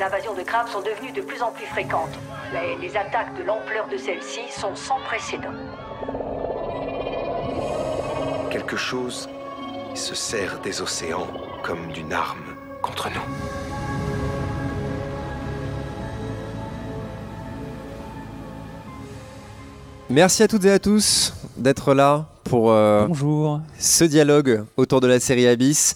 les invasions de crabes sont devenues de plus en plus fréquentes. Mais les attaques de l'ampleur de celles-ci sont sans précédent. Quelque chose se sert des océans comme d'une arme contre nous. Merci à toutes et à tous d'être là pour euh, Bonjour. ce dialogue autour de la série Abyss.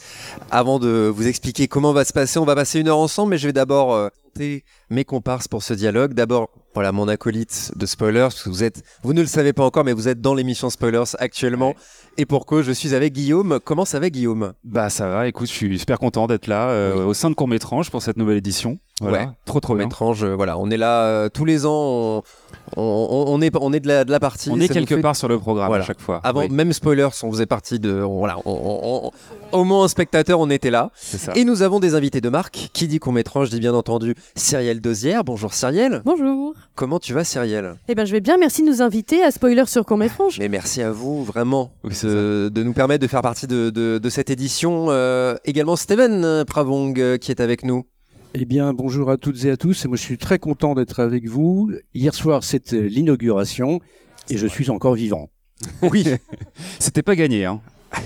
Avant de vous expliquer comment va se passer, on va passer une heure ensemble, mais je vais d'abord euh, présenter mes comparses pour ce dialogue. D'abord, voilà mon acolyte de spoilers. parce que Vous êtes, vous ne le savez pas encore, mais vous êtes dans l'émission spoilers actuellement. Et pour que je suis avec Guillaume. Comment ça va, Guillaume? Bah ça va, écoute, je suis super content d'être là euh, au sein de Court-Métrange pour cette nouvelle édition. Voilà. Ouais. Trop trop bien. Étrange, euh, voilà, on est là euh, tous les ans. On, on- on est, on est de la, de la partie. On est quelque fait- part sur le programme Voilà. à chaque fois. Avant, Oui, même spoilers, on faisait partie de. on- voilà, on- on- on- au moins un spectateur, on était là. c'est ça. Et nous avons des invités de marque. Qui dit qu'on étrange dit bien entendu Cyrielle Dosière. Bonjour Cyrielle. Bonjour. Comment tu vas Cyrielle? Eh ben, je vais bien. Merci de nous inviter à Spoiler sur Court Métrange. Mais merci à vous vraiment c'est de, de nous permettre de faire partie de, de- de cette édition. Euh, également Steven Pravong euh, qui est avec nous. Eh bien, bonjour à toutes et à tous. Et moi, je suis très content d'être avec vous. Hier soir, c'était l'inauguration et je suis encore vivant. Oui, C'était pas gagné, hein.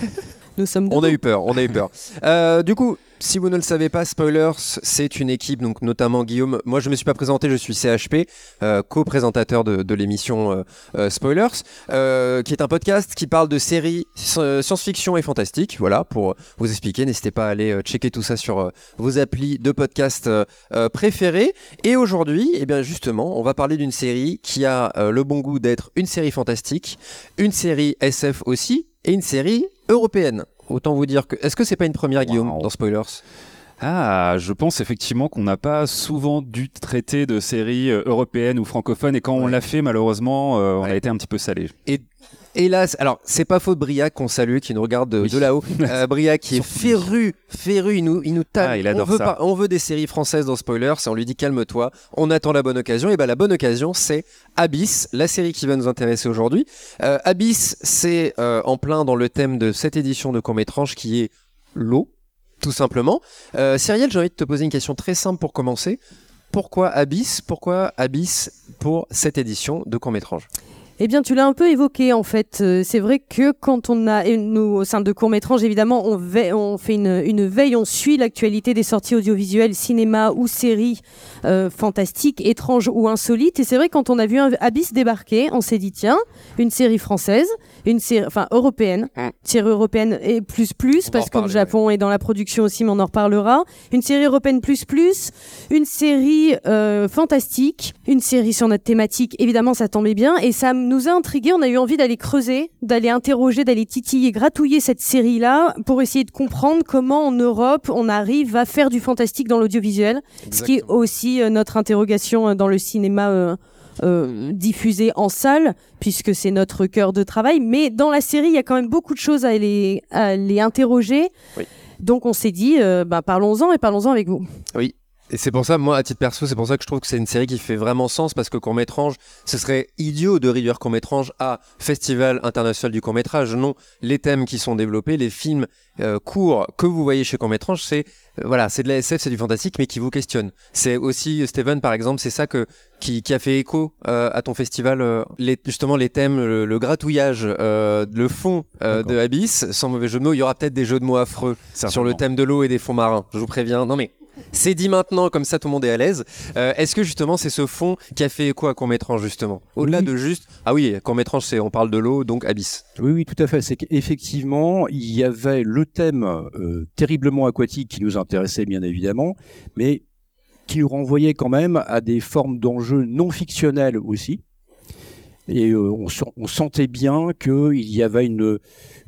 Nous sommes on a eu peur, on a eu peur. Euh, du coup, si vous ne le savez pas, Spoilers, c'est une équipe, donc notamment Guillaume. Moi, je me suis pas présenté, je suis CHP, euh, co-présentateur de, de l'émission euh, Spoilers, euh, qui est un podcast qui parle de séries science-fiction et fantastique. Voilà, pour vous expliquer, n'hésitez pas à aller checker tout ça sur vos applis de podcast préférés. Et aujourd'hui, eh bien justement, on va parler d'une série qui a le bon goût d'être une série fantastique, une série SF aussi, et une série européenne. Autant vous dire que. Est-ce que c'est pas une première, Guillaume, Wow. dans Spoilers? Ah, je pense effectivement qu'on n'a pas souvent dû traiter de séries euh, européennes ou francophones et quand on l'a fait, malheureusement, euh, on Ouais. a été un petit peu salé. Hélas, alors c'est pas faute Briac qu'on salue, qui nous regarde de, Oui. de là-haut. Euh, Briac qui est féru, féru, il nous, il nous tape. Ah, il adore on, veut ça. pas- on veut des séries françaises dans Spoilers, et on lui dit calme-toi, on attend la bonne occasion. Et ben la bonne occasion, c'est Abyss, la série qui va nous intéresser aujourd'hui. Euh, Abyss, c'est euh, en plein dans le thème de cette édition de Court-Métrange qui est l'eau, tout simplement. Euh, j'ai envie de te poser une question très simple pour commencer. Pourquoi Abyss? Pourquoi Abyss pour cette édition de Court-Métrange Eh bien, tu l'as un peu évoqué en fait. Euh, c'est vrai que quand on a, nous au sein de Court Métrange, évidemment, on, veille- on fait une, une veille, on suit l'actualité des sorties audiovisuelles, cinéma ou séries euh, fantastiques, étranges ou insolites. Et c'est vrai quand on a vu un Abyss débarquer, on s'est dit tiens, une série française, une série, enfin européenne, série européenne et plus plus On parce que le Japon est dans la production aussi, mais on en reparlera. Une série européenne plus plus, une série euh, fantastique, une série sur notre thématique. Évidemment, ça tombait bien et ça nous a intrigués. On a eu envie d'aller creuser, d'aller interroger, d'aller titiller, gratouiller cette série-là pour essayer de comprendre comment en Europe on arrive à faire du fantastique dans l'audiovisuel, ce qui est aussi euh, notre interrogation euh, dans le cinéma. euh, diffusé en salle puisque c'est notre cœur de travail mais dans la série il y a quand même beaucoup de choses à les interroger Oui. donc on s'est dit bah, parlons-en et parlons-en avec vous Et c'est pour ça, moi, à titre perso, c'est pour ça que je trouve que c'est une série qui fait vraiment sens parce que Court-Métrange, ce serait idiot de réduire Court-Métrange à Festival international du court-métrage. Non, les thèmes qui sont développés, les films euh, courts que vous voyez chez Court-Métrange, c'est euh, voilà, c'est de la SF, c'est du fantastique, mais qui vous questionne. C'est aussi, Steven, par exemple, c'est ça que qui, qui a fait écho euh, à ton festival, euh, les, justement les thèmes, le, le gratouillage, euh, le fond euh, de Abyss, sans mauvais jeu de mots, il y aura peut-être des jeux de mots affreux sur le thème de l'eau et des fonds marins. Je vous préviens. Non mais c'est dit maintenant, comme ça tout le monde est à l'aise. Euh, Est-ce que justement c'est ce fond qui a fait écho à Court-Métrange justement? Au-delà Oui. de juste. Ah oui, Court-Métrange, c'est on parle de l'eau, donc Abyss. Oui, oui, tout à fait. C'est qu'effectivement, il y avait le thème euh, terriblement aquatique qui nous intéressait bien évidemment, mais qui nous renvoyait quand même à des formes d'enjeux non fictionnels aussi. Et euh, on, on sentait bien qu'il y avait une,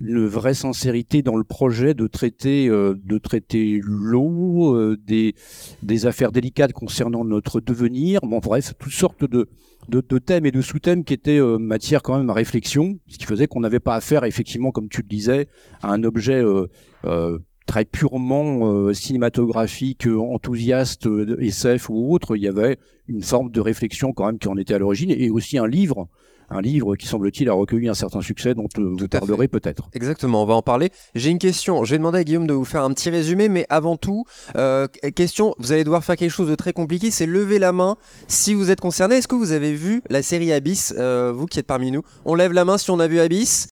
une vraie sincérité dans le projet de traiter, euh, de traiter l'eau, euh, des, des affaires délicates concernant notre devenir. Bon, bref, toutes sortes de, de, de thèmes et de sous-thèmes qui étaient matière quand même à réflexion, ce qui faisait qu'on n'avait pas affaire, effectivement, comme tu le disais, à un objet euh, euh, très purement euh, cinématographique, enthousiaste, euh, SF ou autre. Il y avait une forme de réflexion quand même qui en était à l'origine, et aussi un livre, un livre qui semble-t-il a recueilli un certain succès dont euh, vous parlerez peut-être. Exactement, on va en parler. J'ai une question. Je vais demander à Guillaume de vous faire un petit résumé, mais avant tout, euh, question, vous allez devoir faire quelque chose de très compliqué, c'est lever la main si vous êtes concerné. Est-ce que vous avez vu la série Abyss, euh, vous qui êtes parmi nous? On lève la main si on a vu Abyss.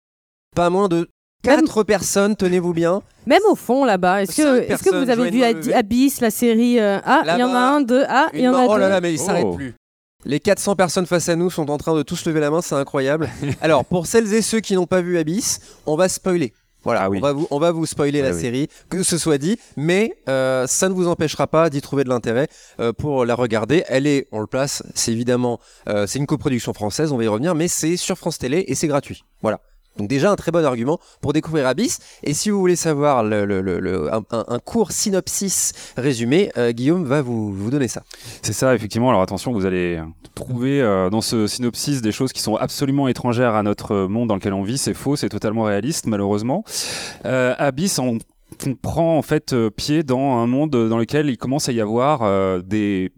Pas moins de Même- 4 personnes, tenez-vous bien. Même au fond là-bas, est-ce que, vous avez vu. Abyss, la série euh, Ah, il y en a un, deux. Ah, il y en a oh deux. là là, mais il Oh. s'arrête plus. Les 400 personnes face à nous sont en train de tous lever la main, c'est incroyable. Alors, pour celles et ceux qui n'ont pas vu Abyss, on va spoiler. Voilà, Ah oui. on, va vous, on va vous spoiler la oui. série, que ce soit dit, mais euh, ça ne vous empêchera pas d'y trouver de l'intérêt euh, pour la regarder. Elle est, on le place, c'est évidemment, euh, c'est une coproduction française, on va y revenir, mais c'est sur France Télé et c'est gratuit. Voilà. Donc déjà un très bon argument pour découvrir Abyss. Et si vous voulez savoir un, court synopsis résumé, euh, Guillaume va vous, vous donner ça. C'est ça, effectivement. Alors attention, vous allez trouver euh, dans ce synopsis des choses qui sont absolument étrangères à notre monde dans lequel on vit. C'est faux, c'est totalement réaliste, malheureusement. Euh, Abyss, on, prend en fait euh, pied dans un monde dans lequel il commence à y avoir euh, des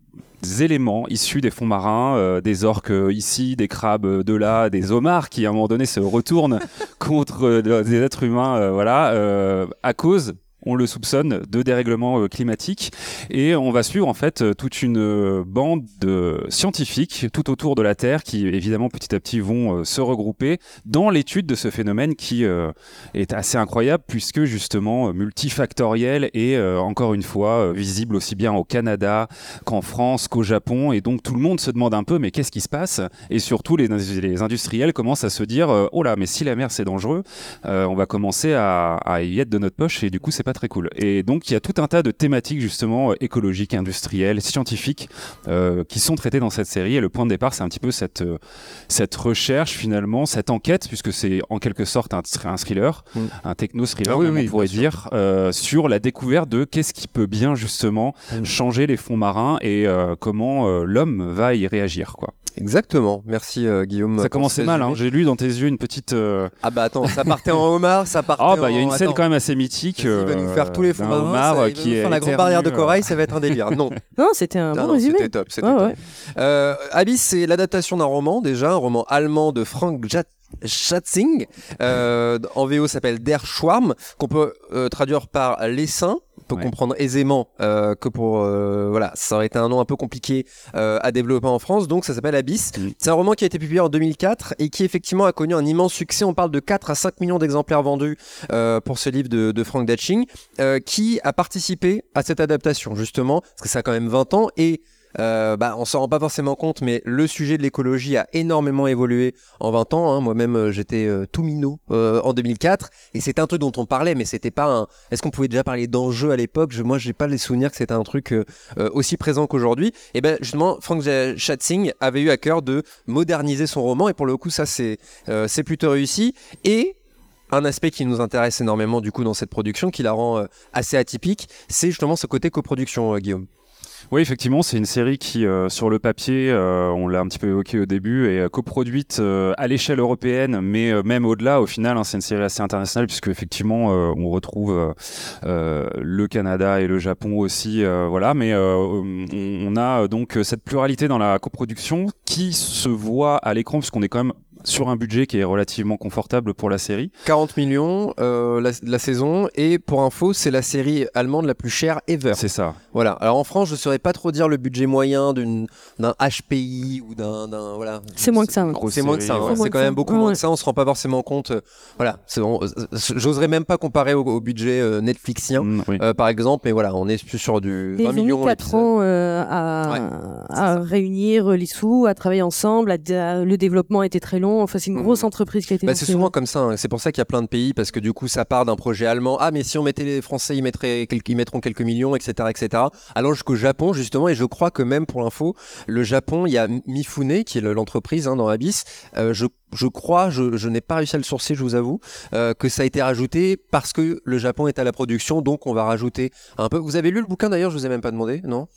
éléments issus des fonds marins, euh, des orques ici, des crabes de là, des homards qui à un moment donné se retournent contre euh, des êtres humains, euh, voilà, à cause, on le soupçonne, de dérèglements euh, climatiques. Et on va suivre en fait euh, toute une euh, bande de scientifiques tout autour de la Terre qui évidemment petit à petit vont se regrouper dans l'étude de ce phénomène qui est assez incroyable puisque justement multifactoriel et encore une fois visible aussi bien au Canada qu'en France qu'au Japon. Et donc tout le monde se demande un peu mais qu'est-ce qui se passe? Et surtout les, les industriels commencent à se dire oh là mais si la mer c'est dangereux on va commencer à, à y être de notre poche et du coup c'est pas très cool et donc il y a tout un tas de thématiques justement euh, écologiques industrielles scientifiques euh, qui sont traitées dans cette série et le point de départ c'est un petit peu cette euh, cette recherche finalement cette enquête puisque c'est en quelque sorte un, un thriller Mm. un techno thriller Ah oui, même, oui, on pourrait dire euh, sur la découverte de qu'est-ce qui peut bien justement Mm. changer les fonds marins et euh, comment l'homme va y réagir quoi. Exactement. Merci euh, Guillaume. Ça commençait mal, hein. j'ai lu dans tes yeux une petite. euh, Ah bah attends, ça partait en homard, ça partait Ah bah il y a en- une scène attends. quand même assez mythique. Nous euh, faire tous les fonds marins, qui est faire la grande barrière de euh, corail, ça va être un délire. Non, Non, c'était un bon résumé. c'était top. Euh, Abyss, c'est l'adaptation d'un roman déjà, un roman allemand de Frank Jat- Schatzing. Euh, en VO s'appelle Der Schwarm, qu'on peut euh, traduire par les saints. On peut Ouais. comprendre aisément euh, que pour euh, voilà, ça aurait été un nom un peu compliqué euh, à développer en France, donc ça s'appelle Abyss. Mm. C'est un roman qui a été publié en 2004 et qui effectivement a connu un immense succès. On parle de 4 à 5 millions d'exemplaires vendus euh, pour ce livre de, de Frank Datching, euh, qui a participé à cette adaptation justement, parce que ça a quand même 20 ans et euh, bah, on s'en rend pas forcément compte, mais le sujet de l'écologie a énormément évolué en 20 ans. hein. Moi-même, euh, j'étais euh, tout minot euh, en 2004, et c'était un truc dont on parlait, mais c'était pas un. Est-ce qu'on pouvait déjà parler d'enjeux à l'époque? Je, Moi, j'ai pas les souvenirs que c'était un truc euh, aussi présent qu'aujourd'hui. Et ben justement, Frank Schatzing avait eu à cœur de moderniser son roman, et pour le coup, ça c'est c'est plutôt réussi. Et un aspect qui nous intéresse énormément du coup dans cette production, qui la rend assez atypique, c'est justement ce côté coproduction, Guillaume. Oui, effectivement, c'est une série qui, euh, sur le papier, euh, on l'a un petit peu évoqué au début, est euh, coproduite euh, à l'échelle européenne, mais euh, même au-delà, au final, hein, c'est une série assez internationale, puisque effectivement, euh, on retrouve le Canada et le Japon aussi, voilà. Mais on, a donc cette pluralité dans la coproduction qui se voit à l'écran, puisqu'on est quand même sur un budget qui est relativement confortable pour la série. 40 millions euh, la, la saison et pour info c'est la série allemande la plus chère ever. C'est ça. Voilà. Alors en France je saurais pas trop dire le budget moyen d'une d'un HPI ou d'un d'un voilà. C'est moins que ça. Grosse C'est moins que ça. hein. ouais. C'est quand même beaucoup Ouais, moins que ça. On se rend pas forcément compte. euh, voilà. C'est bon, euh, J'oserais même pas comparer au, au budget euh, Netflixien. Mm, oui. euh, par exemple, mais voilà, on est plus sur du Ils 20 ont mis millions. 4 l'épisode. ans euh, à, Ouais, à réunir les sous, à travailler ensemble. à le développement était très long. Enfin, c'est une grosse entreprise qui a été Bah, c'est souvent comme ça. hein. C'est pour ça qu'il y a plein de pays parce que du coup, ça part d'un projet allemand. Ah, mais si on mettait les Français, ils, mettraient quelques- ils mettront quelques millions, etc., etc. Allant jusqu'au Japon justement. Et je crois que même pour l'info, le Japon, il y a Mifune qui est le- l'entreprise hein, dans Abyss. Euh, je je crois, je, je n'ai pas réussi à le sourcer, je vous avoue, euh, que ça a été rajouté parce que le Japon est à la production, donc on va rajouter un peu. Vous avez lu le bouquin d'ailleurs, je vous ai même pas demandé, non?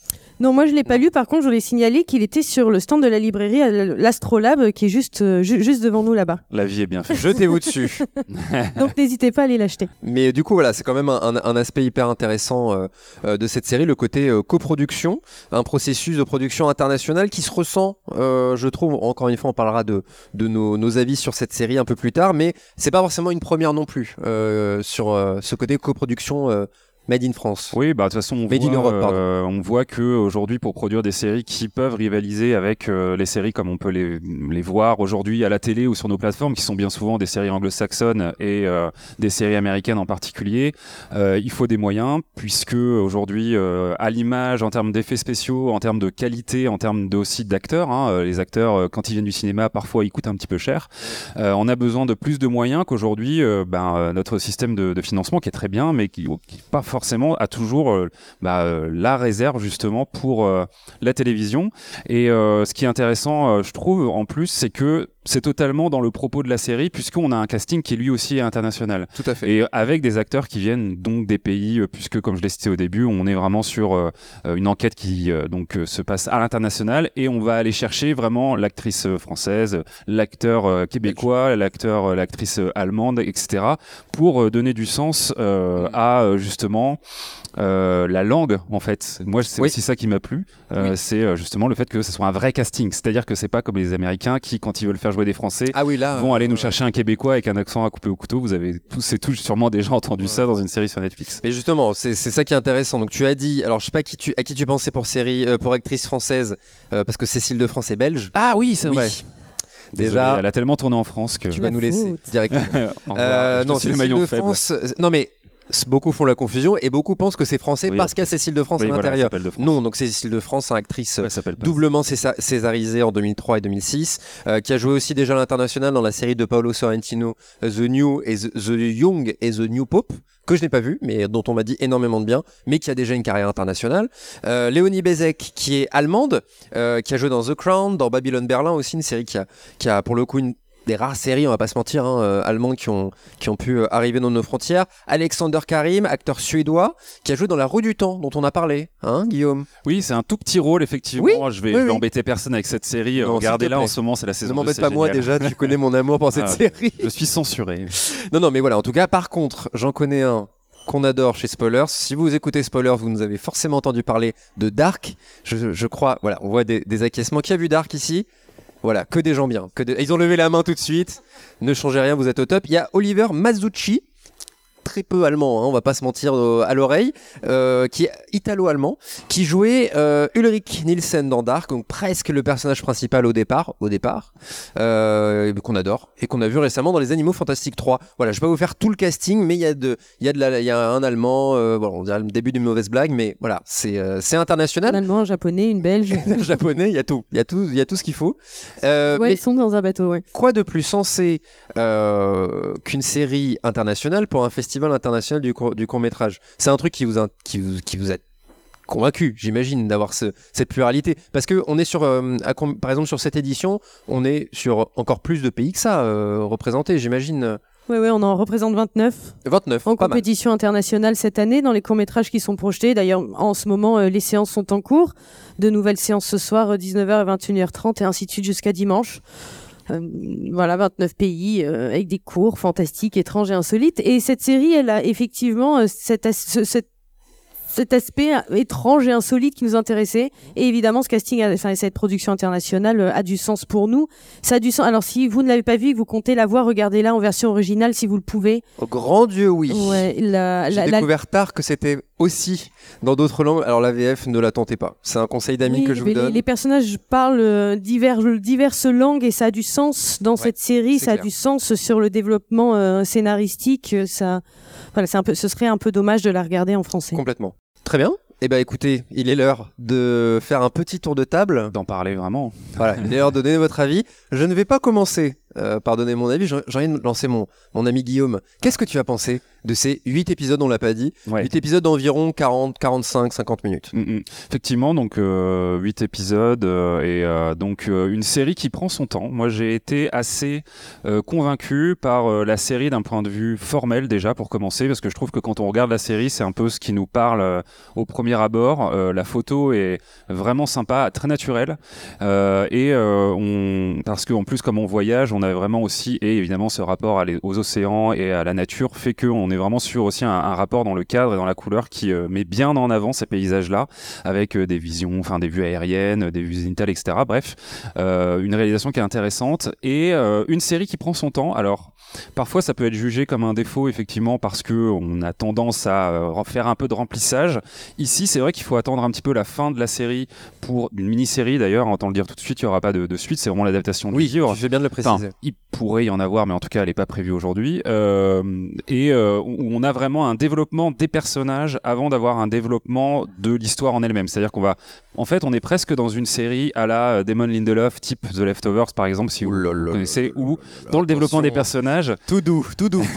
Non, moi je l'ai pas lu. Par contre, je voulais signaler qu'il était sur le stand de la librairie à l'Astrolabe, qui est juste, euh, ju- juste devant nous là-bas. La vie est bien faite. Jetez-vous dessus. Donc n'hésitez pas à aller l'acheter. Mais du coup, voilà, c'est quand même un, un- un aspect hyper intéressant euh, euh, de cette série, le côté euh, coproduction, un processus de production internationale qui se ressent, euh, je trouve, encore une fois, on parlera de, de nos, nos avis sur cette série un peu plus tard, mais c'est pas forcément une première non plus euh, sur euh, ce côté coproduction euh, made in France. Oui, bah de toute façon, on Made in voit, Europe, pardon. euh, on voit que aujourd'hui, pour produire des séries qui peuvent rivaliser avec euh, les séries comme on peut les, les voir aujourd'hui à la télé ou sur nos plateformes, qui sont bien souvent des séries anglo-saxonnes et euh, des séries américaines en particulier, il faut des moyens, puisque aujourd'hui, à l'image, en termes d'effets spéciaux, en termes de qualité, en termes de, aussi d'acteurs, hein, les acteurs, quand ils viennent du cinéma, parfois ils coûtent un petit peu cher. On a besoin de plus de moyens qu'aujourd'hui, ben, notre système de, de financement qui est très bien, mais qui, qui pas forcément a toujours euh, bah, euh, la réserve justement pour euh, la télévision. Et ce qui est intéressant, je trouve, en plus, c'est que c'est totalement dans le propos de la série, puisqu'on a un casting qui lui aussi est international. Tout à fait. Et avec des acteurs qui viennent donc des pays, euh, puisque comme je l'ai cité au début, on est vraiment sur euh, euh, une enquête qui euh, donc euh, se passe à l'international et on va aller chercher vraiment l'actrice euh, française, l'acteur euh, québécois, l'acteur, euh, l'actrice euh, allemande, etc. pour euh, donner du sens euh, à euh, justement euh, la langue en fait. Moi, c'est Oui. aussi ça qui m'a plu, euh, c'est euh, justement le fait que ce soit un vrai casting, c'est-à-dire que c'est pas comme les Américains qui, quand ils veulent faire jouer des Français, Ah oui, là. vont aller nous euh, chercher un Québécois avec un accent à couper au couteau. Vous avez tous sûrement déjà entendu ça dans une série sur Netflix. Mais justement, c'est c'est ça qui est intéressant. Donc tu as dit, alors je sais pas qui tu, à qui tu pensais pour série, euh, pour actrice française, euh, parce que Cécile de France est belge. Ah oui, c'est Oui. Déjà, Déjà, elle a tellement tourné en France que. tu vas nous laisser directement. Euh, non, suis le Cécile maillon de faible. France. Non mais beaucoup font la confusion et beaucoup pensent que c'est français Oui, parce qu'il y a Cécile de France Oui, à voilà, l'intérieur. France. non, donc Cécile de France, actrice Ouais, pas. doublement césa- césarisée en 2003 et 2006, euh, qui a joué aussi déjà à l'international dans la série de Paolo Sorrentino, euh, The New et The, The Young et The New Pope, que je n'ai pas vu, mais dont on m'a dit énormément de bien, mais qui a déjà une carrière internationale. Euh, Léonie Bezek, qui est allemande, euh, qui a joué dans The Crown, dans Babylon Berlin aussi, une série qui a, qui a pour le coup une des rares séries, on va pas se mentir, hein, euh, allemandes qui ont, qui ont pu euh, arriver dans nos frontières. Alexander Karim, acteur suédois, qui a joué dans La Rue du Temps, dont on a parlé, hein, Guillaume? Oui, c'est un tout petit rôle, effectivement. Oui, je vais, oui, oui. embêter personne avec cette série. Regardez-la en ce moment, c'est la saison Ne 2, m'embête pas moi déjà, tu connais mon amour pour cette Ah. série. Je suis censuré. Non, non, mais voilà, en tout cas, par contre, j'en connais un qu'on adore chez Spoilers. Si vous écoutez Spoilers, vous nous avez forcément entendu parler de Dark. Je, je crois, voilà, on voit des, des acquiescements. Qui a vu Dark ici? Voilà, que des gens bien. Que Ils ont levé la main tout de suite. Ne changez rien, vous êtes au top. Il y a Oliver Mazzucci. Très peu allemand, hein, on va pas se mentir euh, à l'oreille, euh, qui est italo-allemand, qui jouait euh, Ulrich Nielsen dans Dark, donc presque le personnage principal au départ, au départ, euh, qu'on adore et qu'on a vu récemment dans les Animaux Fantastiques 3. Voilà, je vais pas vous faire tout le casting, mais il y a de, il y a de la, il y a un allemand, voilà, on dirait le début d'une mauvaise blague, mais voilà, c'est, c'est Un international. allemand, un japonais, une belge. Un japonais, il y a tout, il y a tout, il y a tout ce qu'il faut. Ouais, mais ils sont dans un bateau, ouais. quoi de plus sensé qu'une série internationale pour un festival international du, court- du court métrage C'est un truc qui vous, in- qui vous, qui vous a convaincu, j'imagine, d'avoir ce- cette pluralité. Parce que on est sur, euh, à par exemple, sur cette édition, on est sur encore plus de pays que ça euh, représentés, j'imagine. Ouais, ouais, on en représente 29 29, en pas mal. compétition internationale cette année dans les courts-métrages qui sont projetés. D'ailleurs, en ce moment, euh, les séances sont en cours. De nouvelles séances ce soir, euh, 19h et 21h30 et ainsi de suite jusqu'à dimanche. Euh, voilà, 29 pays euh, avec des cours fantastiques, étranges et insolites. Et cette série, elle a effectivement euh, cet, as- ce- cet- aspect euh, étrange et insolite qui nous intéressait. Et évidemment, ce casting, a- enfin, cette production internationale euh, a du sens pour nous. Ça a du sens. Alors, si vous ne l'avez pas vu que vous comptez la voir, regardez-la en version originale si vous le pouvez. Au grand Dieu, oui. Ouais, J'ai la- découvert tard que c'était aussi dans d'autres langues. Alors la VF, ne la tentez pas. C'est un conseil d'amis Oui, que je vous donne. les personnages parlent euh, divers, diverses langues et ça a du sens dans cette série, ça a du sens sur le développement euh, scénaristique. euh, Ça, voilà, c'est un peu, ce serait un peu dommage de la regarder en français. Complètement. Très bien. Eh ben écoutez, il est l'heure de faire un petit tour de table. D'en parler vraiment. Voilà, il est l'heure de donner votre avis. Je ne vais pas commencer euh, pardonnez mon avis, j'ai envie de lancer mon, mon ami Guillaume. Qu'est-ce que tu as pensé de ces 8 épisodes, on l'a pas dit? Ouais. 8 épisodes d'environ 40, 45, 50 minutes. Mm, mm. Effectivement, donc euh, 8 épisodes euh, et euh, donc une série qui prend son temps. Moi, j'ai été assez convaincu par la série d'un point de vue formel déjà pour commencer, parce que je trouve que quand on regarde la série, c'est un peu ce qui nous parle au premier abord. La photo est vraiment sympa, très naturelle, et on parce qu'en plus comme on voyage, on a vraiment aussi et évidemment ce rapport aux océans et à la nature fait qu'on est vraiment sur aussi un, un rapport dans le cadre et dans la couleur qui euh, met bien en avant ces paysages-là avec euh, des visions, enfin des vues aériennes, des vues zénitales, etc. Bref, euh, une réalisation qui est intéressante et une série qui prend son temps. Alors parfois ça peut être jugé comme un défaut effectivement parce que on a tendance à faire un peu de remplissage. Ici c'est vrai qu'il faut attendre un petit peu la fin de la série pour une mini-série d'ailleurs. Autant le dire tout de suite, il n'y aura pas de, de suite. C'est vraiment l'adaptation du Oui, livre. tu fais bien de le Enfin, préciser. Il pourrait y en avoir, mais en tout cas, elle n'est pas prévue aujourd'hui. Euh, et euh, où on a vraiment un développement des personnages avant d'avoir un développement de l'histoire en elle-même. C'est-à-dire qu'on va, en fait, on est presque dans une série à la euh, Damon Lindelof, type The Leftovers, par exemple, si vous connaissez, ou dans le développement des personnages. Tout doux, tout doux.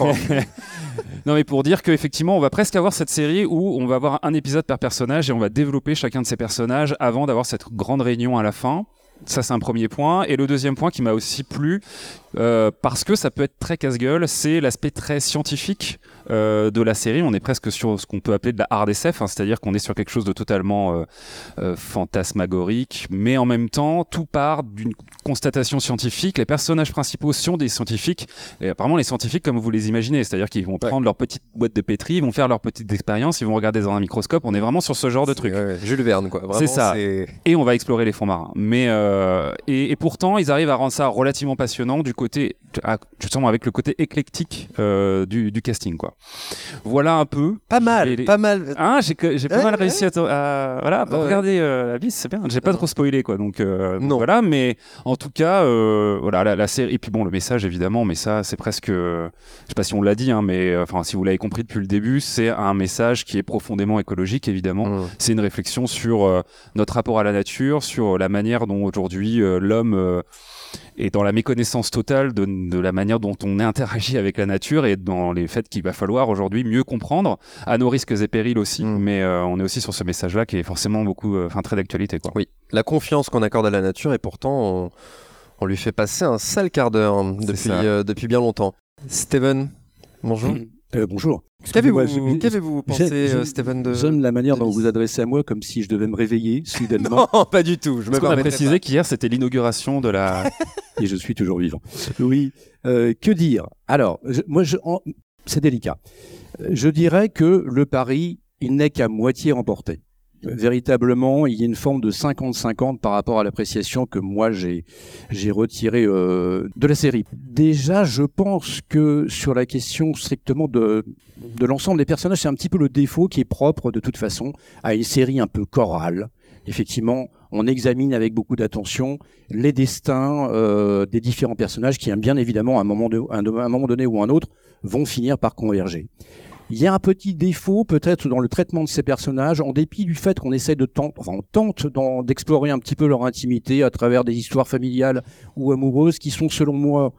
Non, mais pour dire qu'effectivement, on va presque avoir cette série où on va avoir un épisode par personnage et on va développer chacun de ces personnages avant d'avoir cette grande réunion à la fin. Ça, c'est un premier point. Et le deuxième point qui m'a aussi plu, euh, parce que ça peut être très casse-gueule, c'est l'aspect très scientifique euh, de la série. On est presque sur ce qu'on peut appeler de la hard SF, hein, c'est-à-dire qu'on est sur quelque chose de totalement euh, fantasmagorique, mais en même temps, tout part d'une constatation scientifique. Les personnages principaux sont des scientifiques, et apparemment les scientifiques comme vous les imaginez, c'est-à-dire qu'ils vont prendre leur petite boîte de pétri, ils vont faire leur petite expérience, ils vont regarder dans un microscope. On est vraiment sur ce genre de truc. Ouais, ouais, Jules Verne, quoi. C'est ça. Et on va explorer les fonds marins. Mais et, et pourtant, ils arrivent à rendre ça relativement passionnant du côté, à- justement avec le côté éclectique euh, du, du casting, quoi. Voilà un peu. Pas mal, les- pas mal. Hein, j'ai pas Ouais, mal ouais. réussi à, voilà, bah, Ouais, regardez euh, la vis, c'est bien. J'ai pas trop spoilé quoi, donc euh, Non. voilà. Mais en tout cas, voilà la, la série. Et puis bon, le message évidemment, mais ça c'est presque, je sais pas si on l'a dit, hein, mais enfin si vous l'avez compris depuis le début, c'est un message qui est profondément écologique évidemment. Mmh. C'est une réflexion sur notre rapport à la nature, sur la manière dont aujourd'hui l'homme est dans la méconnaissance totale de, de la manière dont on interagit avec la nature et dans les faits qu'il va falloir aujourd'hui mieux comprendre, à nos risques et périls aussi. Mm. Mais euh, on est aussi sur ce message-là qui est forcément beaucoup, euh, enfin très d'actualité. Quoi. Oui, la confiance qu'on accorde à la nature et pourtant on, on lui fait passer un sale quart d'heure hein, depuis, euh, depuis bien longtemps. Steven, bonjour. Euh, bonjour. Qu'avez-vous qu'avez-vous pensé, euh, Steven de... J'aime la manière de dont Lys. vous adressez à moi comme si je devais me réveiller soudainement Non, pas du tout. Je me permettrai précisé qu'hier c'était l'inauguration de la. et je suis toujours vivant. Oui. Euh, que dire? Alors, je- moi, je, en- c'est délicat. Euh, Je dirais que le pari, il n'est qu'à moitié remporté. Véritablement, il y a une forme de 50-50 par rapport à l'appréciation que moi j'ai retirée euh, de la série. Déjà, je pense que sur la question strictement de, de l'ensemble des personnages, c'est un petit peu le défaut qui est propre de toute façon à une série un peu chorale. Effectivement, on examine avec beaucoup d'attention les destins euh, des différents personnages qui, bien évidemment, à un moment, à un, à moment donné ou un autre, vont finir par converger. Il y a un petit défaut peut-être dans le traitement de ces personnages, en dépit du fait qu'on essaie de tenter, enfin, on tente d'explorer un petit peu leur intimité à travers des histoires familiales ou amoureuses qui sont, selon moi,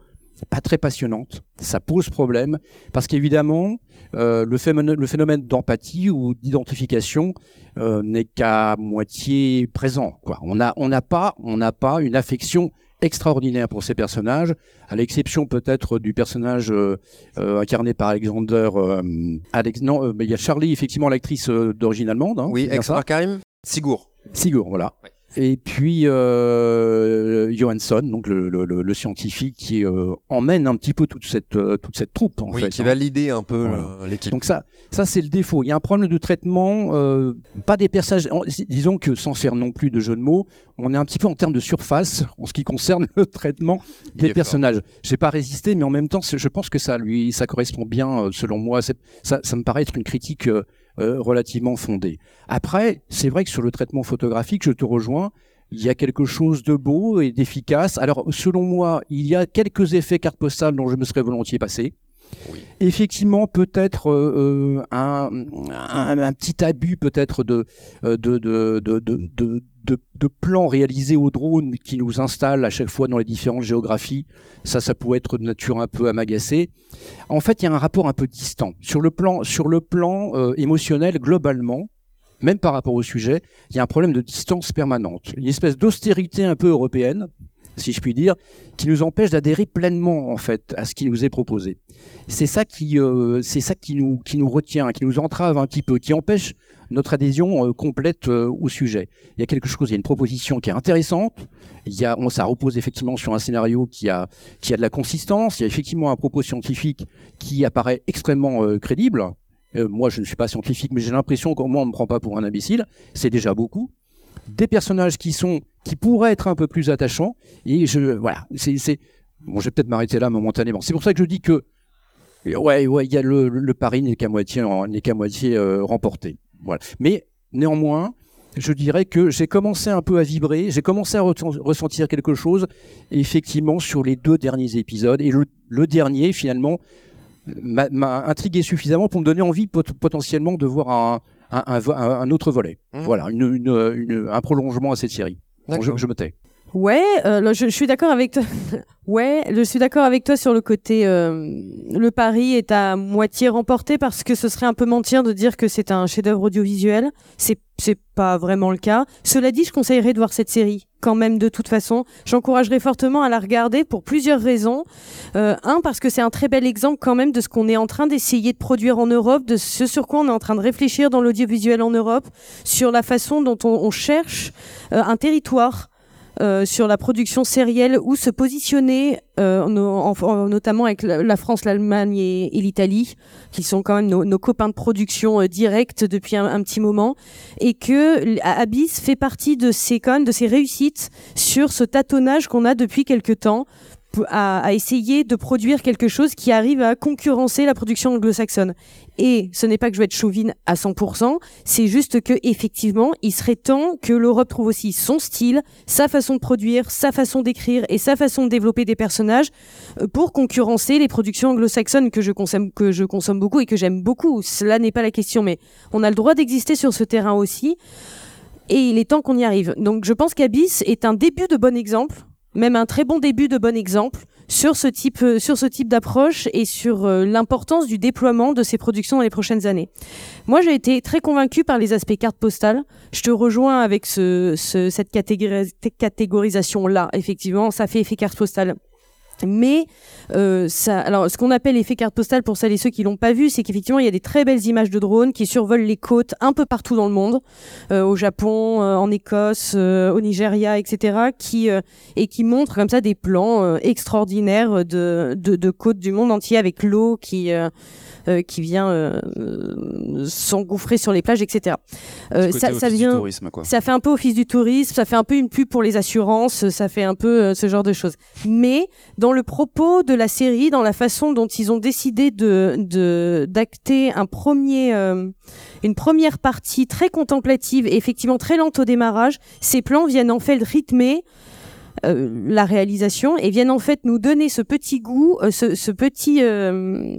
pas très passionnantes. Ça pose problème parce qu'évidemment, euh, le phénomène, d'empathie ou d'identification euh, n'est qu'à moitié présent. Quoi. On n'a pas une affection extraordinaire pour ces personnages, à l'exception peut-être du personnage euh, euh, incarné par Alexander. euh, Alex, non, euh, mais il y a Charlie, effectivement, l'actrice d'origine allemande. hein, Oui, Alexander Karim Sigour. Sigour, voilà. Et puis euh, Johansson, donc le, le- le- le scientifique qui euh, emmène un petit peu toute cette euh, toute cette troupe en Oui, fait. qui hein. va l'idée un peu Voilà. euh, l'équipe. Donc ça, ça c'est le défaut. Il y a un problème de traitement, euh, pas des personnages. Disons que sans faire non plus de jeu de mots, on est un petit peu en termes de surface en ce qui concerne le traitement Il des personnages. J'ai pas résisté, mais en même temps, je pense que ça lui, ça correspond bien, euh, selon moi. Ça, ça me paraît être une critique euh, relativement fondée. Après, c'est vrai que sur le traitement photographique, je te rejoins. Il y a quelque chose de beau et d'efficace. Alors, selon moi, il y a quelques effets carte postale dont je me serais volontiers passé. Effectivement, peut-être euh, euh, un, petit abus peut-être de, euh, plans réalisés au drone qui nous installent à chaque fois dans les différentes géographies. Ça, ça pourrait être de nature un peu à m'agacer. En fait, il y a un rapport un peu distant. Sur le plan, sur le plan émotionnel, globalement, même par rapport au sujet, il y a un problème de distance permanente. Une espèce d'austérité un peu européenne, si je puis dire, qui nous empêche d'adhérer pleinement en fait à ce qui nous est proposé. C'est ça qui, euh, c'est ça qui nous, qui nous retient, qui nous entrave un petit peu, qui empêche notre adhésion euh, complète euh, au sujet. Il y a quelque chose, il y a une proposition qui est intéressante. Il y a, on, ça repose effectivement sur un scénario qui a, qui a de la consistance. Il y a effectivement un propos scientifique qui apparaît extrêmement euh, crédible. Moi, je ne suis pas scientifique, mais j'ai l'impression qu'au moins on ne me prend pas pour un imbécile. C'est déjà beaucoup. Des personnages qui sont, qui pourraient être un peu plus attachants. Et je, voilà, c'est, bon, je vais peut-être m'arrêter là momentanément. C'est pour ça que je dis que, ouais, ouais, il y a le, pari n'est qu'à moitié, n'est qu'à moitié euh, remporté. Voilà. Mais néanmoins, je dirais que j'ai commencé un peu à vibrer, j'ai commencé à re- ressentir quelque chose, effectivement, sur les deux derniers épisodes. Et le, dernier, finalement, m'a intrigué suffisamment pour me donner envie pot- potentiellement de voir un, un, un un- autre volet. Mhm. Voilà, une, une- une- un prolongement à cette série. Bon, je, D'accord. je me tais. Ouais, euh, je, suis d'accord avec toi. ouais, je suis d'accord avec toi sur le côté. euh, le pari est à moitié remporté parce que ce serait un peu mentir de dire que c'est un chef-d'œuvre audiovisuel. C'est c'est pas vraiment le cas. Cela dit, je conseillerais de voir cette série quand même de toute façon. J'encouragerais fortement à la regarder pour plusieurs raisons. Euh, un parce que c'est un très bel exemple quand même de ce qu'on est en train d'essayer de produire en Europe, de ce sur quoi on est en train de réfléchir dans l'audiovisuel en Europe, sur la façon dont on, on cherche euh, un territoire sur la production sérielle où se positionner, euh, no- en- en- notamment avec la, France, l'Allemagne et, l'Italie, qui sont quand même nos, copains de production euh, directs depuis un, petit moment, et que Abyss fait partie de ces quand de ces réussites sur ce tâtonnage qu'on a depuis quelque temps à, à essayer de produire quelque chose qui arrive à concurrencer la production anglo-saxonne. Et ce n'est pas que je vais être chauvine à 100%, c'est juste que effectivement, il serait temps que l'Europe trouve aussi son style, sa façon de produire, sa façon d'écrire et sa façon de développer des personnages euh, pour concurrencer les productions anglo-saxonnes que je consomme que je consomme beaucoup et que j'aime beaucoup. Cela n'est pas la question, mais on a le droit d'exister sur ce terrain aussi. Et il est temps qu'on y arrive. Donc je pense qu'Abyss est un début de bon exemple, même un très bon début de bon exemple sur ce type, euh, sur ce type d'approche et sur euh, l'importance du déploiement de ces productions dans les prochaines années. Moi, j'ai été très convaincue par les aspects carte postale. Je te rejoins avec ce, ce- cette catégori- catégorisation-là. Effectivement, ça fait effet carte postale. Mais euh, ça, alors, ce qu'on appelle effet carte postale pour celles et ceux qui l'ont pas vu, c'est qu'effectivement, il y a des très belles images de drones qui survolent les côtes un peu partout dans le monde, euh, au Japon, euh, en Écosse, euh, au Nigeria, etc., qui euh, et qui montrent comme ça des plans euh, extraordinaires de, de, de côtes du monde entier avec l'eau qui qui vient s'engouffrer sur les plages, etc. Euh, ça, ça vient. tourisme, quoi. Ça fait un peu office du tourisme, ça fait un peu une pub pour les assurances, ça fait un peu ce genre de choses. Mais dans le propos de la série, dans la façon dont ils ont décidé de d'acter un premier euh, une première partie très contemplative et effectivement très lente au démarrage, ces plans viennent en fait rythmer euh, la réalisation et viennent en fait nous donner ce petit goût, euh, ce, petit euh,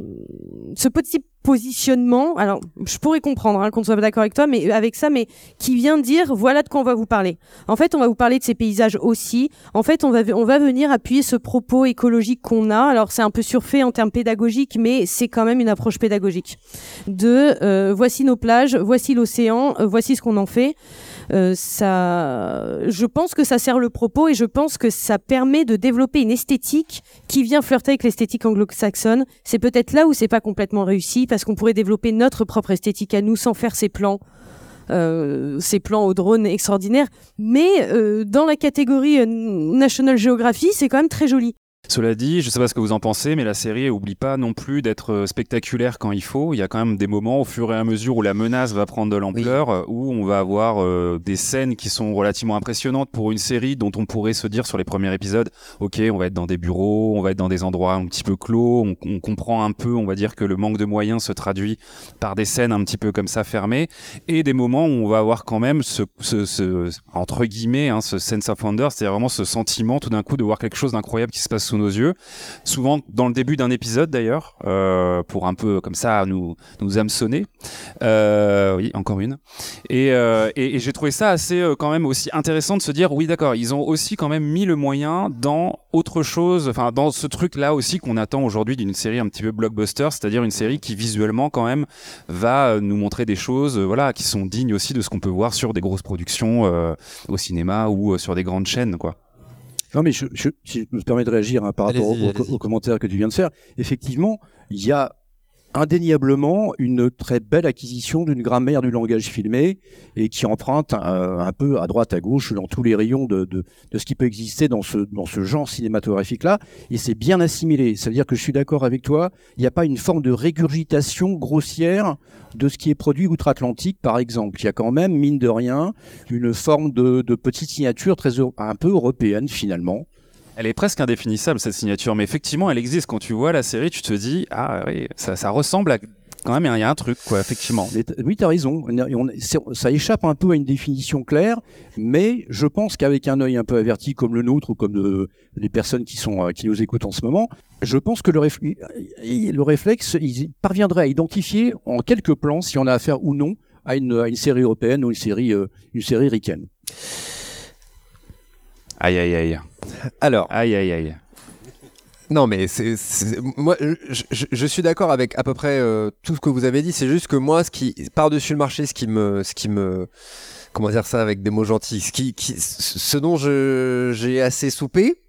ce petit positionnement. Alors, je pourrais comprendre hein, qu'on ne soit pas d'accord avec toi, mais avec ça, mais qui vient dire voilà de quoi on va vous parler. En fait, on va vous parler de ces paysages aussi. En fait, on va on va venir appuyer ce propos écologique qu'on a. Alors, c'est un peu surfait en termes pédagogiques, mais c'est quand même une approche pédagogique. De euh, voici nos plages, voici l'océan, euh, voici ce qu'on en fait. Euh, ça, je pense que ça sert le propos et je pense que ça permet de développer une esthétique qui vient flirter avec l'esthétique anglo-saxonne. C'est peut-être là où c'est pas complètement réussi parce qu'on pourrait développer notre propre esthétique à nous sans faire ces plans. euh, ces plans au drone extraordinaires, mais euh, dans la catégorie euh, National Geography, c'est quand même très joli. Cela dit, je sais pas ce que vous en pensez, mais la série oublie pas non plus d'être euh, spectaculaire quand il faut. Il y a quand même des moments au fur et à mesure où la menace va prendre de l'ampleur, où on va avoir euh, des scènes qui sont relativement impressionnantes pour une série dont on pourrait se dire sur les premiers épisodes, ok, on va être dans des bureaux, on va être dans des endroits un petit peu clos, on, on comprend un peu, on va dire que le manque de moyens se traduit par des scènes un petit peu comme ça fermées, et des moments où on va avoir quand même ce, ce, ce- entre guillemets, hein, ce sense of wonder, c'est-à-dire vraiment ce sentiment tout d'un coup de voir quelque chose d'incroyable qui se passe sous nos yeux, souvent dans le début d'un épisode d'ailleurs, euh, pour un peu comme ça nous nous hameçonner. Euh, oui, encore une. Et, euh, et, et j'ai trouvé ça assez quand même aussi intéressant de se dire oui d'accord, ils ont aussi quand même mis le moyen dans autre chose, enfin dans ce truc là aussi qu'on attend aujourd'hui d'une série un petit peu blockbuster, c'est-à-dire une série qui visuellement quand même va nous montrer des choses, voilà, qui sont dignes aussi de ce qu'on peut voir sur des grosses productions au cinéma ou sur des grandes chaînes, quoi. Non, mais je, je, si je me permets de réagir hein, par rapport au, au commentaire que tu viens de faire. Effectivement, il y a indéniablement une très belle acquisition d'une grammaire du langage filmé et qui emprunte euh, un peu à droite à gauche dans tous les rayons de, de, ce qui peut exister dans ce, dans ce genre cinématographique là et c'est bien assimilé. C'est à dire que je suis d'accord avec toi. Il n'y a pas une forme de régurgitation grossière de ce qui est produit outre-Atlantique par exemple. Il y a quand même mine de rien une forme de, de petite signature très un peu européenne finalement Elle est presque indéfinissable cette signature, mais effectivement, elle existe. Quand tu vois la série, tu te dis ah oui, ça, ça ressemble à quand même il y a un truc quoi, effectivement. Oui, tu as raison. Ça échappe un peu à une définition claire, mais je pense qu'avec un œil un peu averti comme le nôtre ou comme de- les personnes qui, sont, euh, qui nous écoutent en ce moment, je pense que le, le réflexe, il parviendrait à identifier en quelques plans si on a affaire ou non à une, à une série européenne ou une série, euh, une série ricaine. Aïe aïe aïe. Alors, Aïe aïe aïe. non, mais c'est, c'est- moi, je, je- je suis d'accord avec à peu près euh, tout ce que vous avez dit. C'est juste que moi, ce qui par-dessus le marché, ce qui me, ce qui me, comment dire ça avec des mots gentils, ce qui, qui- ce dont je, j'ai assez soupé,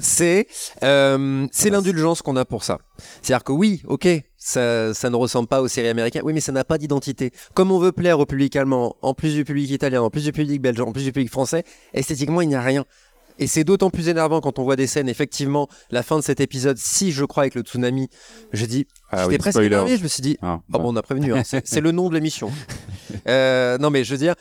c'est, euh, c'est l'indulgence qu'on a pour ça. C'est-à-dire que oui, ok, ça, ça ne ressemble pas aux séries américaines. Oui, mais ça n'a pas d'identité. Comme on veut plaire au public allemand, en plus du public italien, en plus du public belge, en plus du public français, esthétiquement, il n'y a rien. Et c'est d'autant plus énervant quand on voit des scènes, effectivement, la fin de cet épisode, si je crois avec le tsunami, je dis, Ah j'étais oui, presque énervé, je me suis dit, Ah, Oh, bon, on a prévenu, hein. c'est c'est le nom de l'émission. Euh, non, mais je veux dire,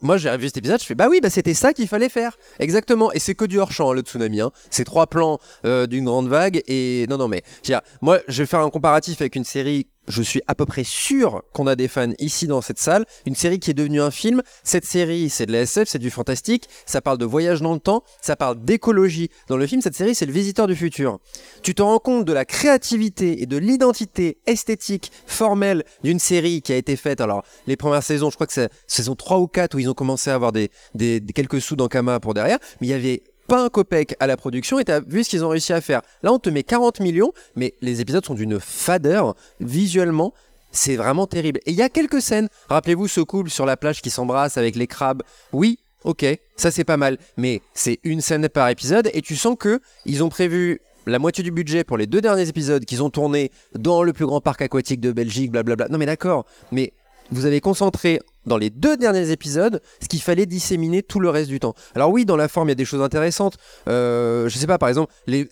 moi j'ai revu cet épisode, je fais bah oui, bah c'était ça qu'il fallait faire. Exactement. Et c'est que du hors-champ, le tsunami. Hein. C'est trois plans euh, d'une grande vague. Et non, non, mais je moi je vais faire un comparatif avec une série. Je suis à peu près sûr qu'on a des fans ici dans cette salle. Une série qui est devenue un film. Cette série, c'est de la SF, c'est du fantastique. Ça parle de voyage dans le temps. Ça parle d'écologie. Dans le film, cette série, c'est le visiteur du futur. Tu te rends compte de la créativité et de l'identité esthétique, formelle d'une série qui a été faite. Alors, les premières saisons, je crois que c'est saison 3 ou 4 où ils ont commencé à avoir quelques sous dans Kama pour derrière, mais il y avait pas un copec à la production et t'as vu ce qu'ils ont réussi à faire. Là, on te met 40 millions, mais les épisodes sont d'une fadeur visuellement. C'est vraiment terrible. Et il y a quelques scènes. Rappelez-vous ce couple sur la plage qui s'embrasse avec les crabes. Oui, ok, ça c'est pas mal. Mais c'est une scène par épisode et tu sens que ils ont prévu la moitié du budget pour les deux derniers épisodes qu'ils ont tournés dans le plus grand parc aquatique de Belgique, blablabla. Non mais d'accord, mais vous avez concentré dans les deux derniers épisodes ce qu'il fallait disséminer tout le reste du temps. Alors oui, dans la forme, il y a des choses intéressantes. Euh, je sais pas, par exemple, les,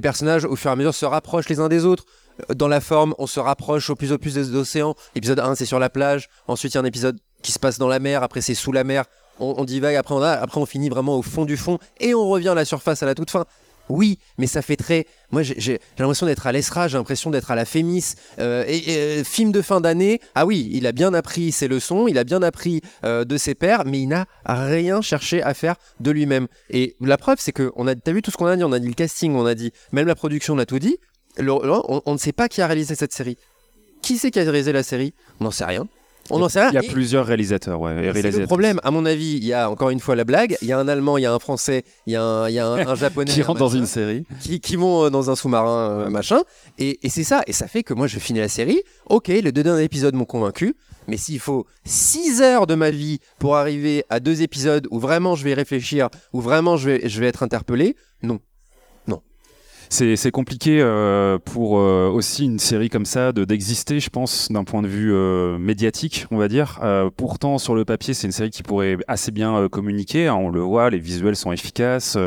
personnages au fur et à mesure se rapprochent les uns des autres. Euh, Dans la forme, on se rapproche au plus au plus des océans. Épisode 1, c'est sur la plage. Ensuite, il y a un épisode qui se passe dans la mer. Après, c'est sous la mer. On, divague. Après, on finit vraiment au fond du fond. Et on revient à la surface à la toute fin. Oui, mais ça fait très. Moi, j'ai l'impression d'être à l'ESRA, j'ai l'impression d'être à la Fémis. Euh, euh, film de fin d'année. Ah oui, il a bien appris ses leçons, il a bien appris euh, de ses pairs, mais il n'a rien cherché à faire de lui-même. Et la preuve, c'est que on a. T'as vu tout ce qu'on a dit? On a dit le casting, on a dit même la production, on a tout dit. On, on ne sait pas qui a réalisé cette série. Qui c'est qui a réalisé la série? On n'en sait rien. On n'en sait rien. Il y a Et- plusieurs réalisateurs, ouais. le problème, à mon avis, il y a encore une fois la blague, il y a un Allemand, il y a un Français, il y a un, il y a un, un Japonais, qui un rentre dans une série. qui, qui vont euh, dans un sous-marin, euh, machin, et, et c'est ça, et ça fait que moi je finis la série, ok, les deux derniers épisodes m'ont convaincu, mais s'il faut 6 heures de ma vie pour arriver à deux épisodes où vraiment je vais réfléchir, où vraiment je vais, je vais être interpellé, non. C'est compliqué euh, pour euh, aussi une série comme ça de d'exister, je pense, d'un point de vue euh, médiatique, on va dire. Euh, pourtant, sur le papier, c'est une série qui pourrait assez bien euh, communiquer. hein, on le voit, les visuels sont efficaces.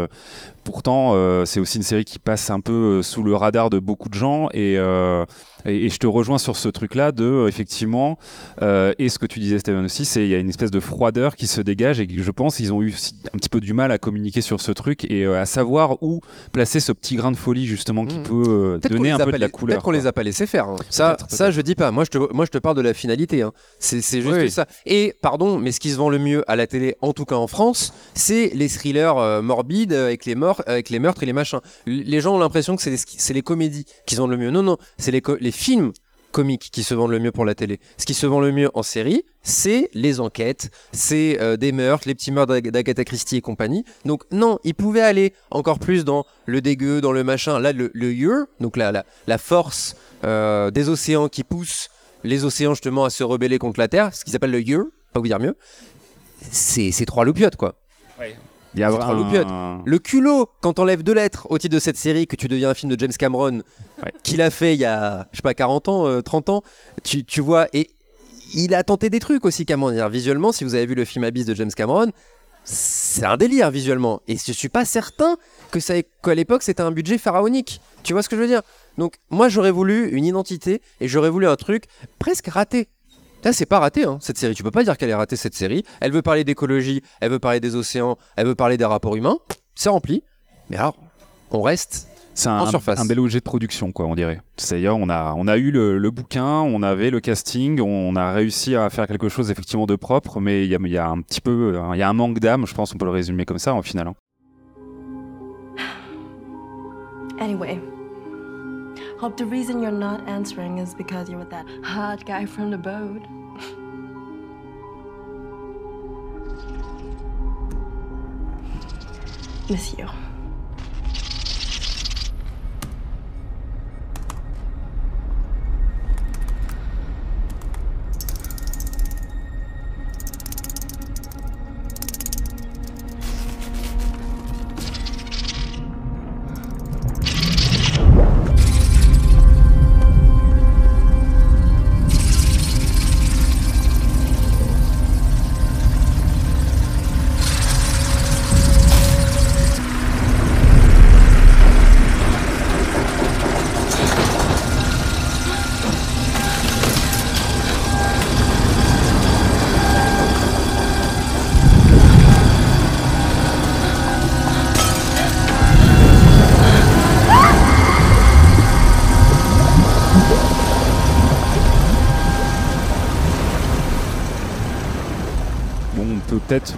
Pourtant, euh, c'est aussi une série qui passe un peu euh, sous le radar de beaucoup de gens. Et, euh, et, et je te rejoins sur ce truc-là de, effectivement, euh, et ce que tu disais, Steven aussi, c'est il y a une espèce de froideur qui se dégage et je pense qu'ils ont eu un petit peu du mal à communiquer sur ce truc et à savoir où placer ce petit grain de folie justement qui Mhm. peut donner un peu de la couleur. Peut-être qu'on les a pas laissé faire. hein. Ça, Peut-être, ça, je dis pas. Moi, je te, moi, je te parle de la finalité. hein. C'est, juste Oui. ça. Et pardon, mais ce qui se vend le mieux à la télé, en tout cas en France, c'est les thrillers morbides avec les morts avec les meurtres et les machins. Les gens ont l'impression que c'est les, les comédies qui vendent le mieux. Non, non, c'est les, films comiques qui se vendent le mieux pour la télé. Ce qui se vend le mieux en série, c'est les enquêtes, c'est euh, des meurtres, les petits meurtres d'Ag- d'Agatha Christie et compagnie. Donc non, ils pouvaient aller encore plus dans le dégueu, dans le machin. Là, le, le donc la, la, force euh, des océans qui pousse les océans justement à se rebeller contre la Terre, ce qui s'appelle le year, pas vous dire mieux, c'est trois loupiottes quoi. Il y a C'est trop loupiote. un- Le culot, quand t'enlèves deux lettres au titre de cette série, que tu deviens un film de James Cameron, Ouais. qu'il a fait il y a, je sais pas, 40 ans, euh, 30 ans, tu, tu vois, et il a tenté des trucs aussi, Cameron. C'est-à-dire, Visuellement, si vous avez vu le film Abyss de James Cameron, c'est un délire visuellement. Et je suis pas certain que ça qu'à l'époque c'était un budget pharaonique. Tu vois ce que je veux dire? Donc, moi j'aurais voulu une identité et j'aurais voulu un truc presque raté. Là, c'est pas raté, hein, cette série. Tu peux pas dire qu'elle est ratée, cette série. Elle veut parler d'écologie, elle veut parler des océans, elle veut parler des rapports humains. C'est rempli. Mais alors, on reste. C'est un, En surface. un bel objet de production, quoi, on dirait. C'est-à-dire, on a, on a eu le, le bouquin, on avait le casting, on a réussi à faire quelque chose effectivement de propre, mais il y a, il y a un petit peu, il y a un manque d'âme, je pense, on peut le résumer comme ça, au final. hein. Anyway, hope the reason you're not answering is because you're with that hot guy from the boat. Miss you.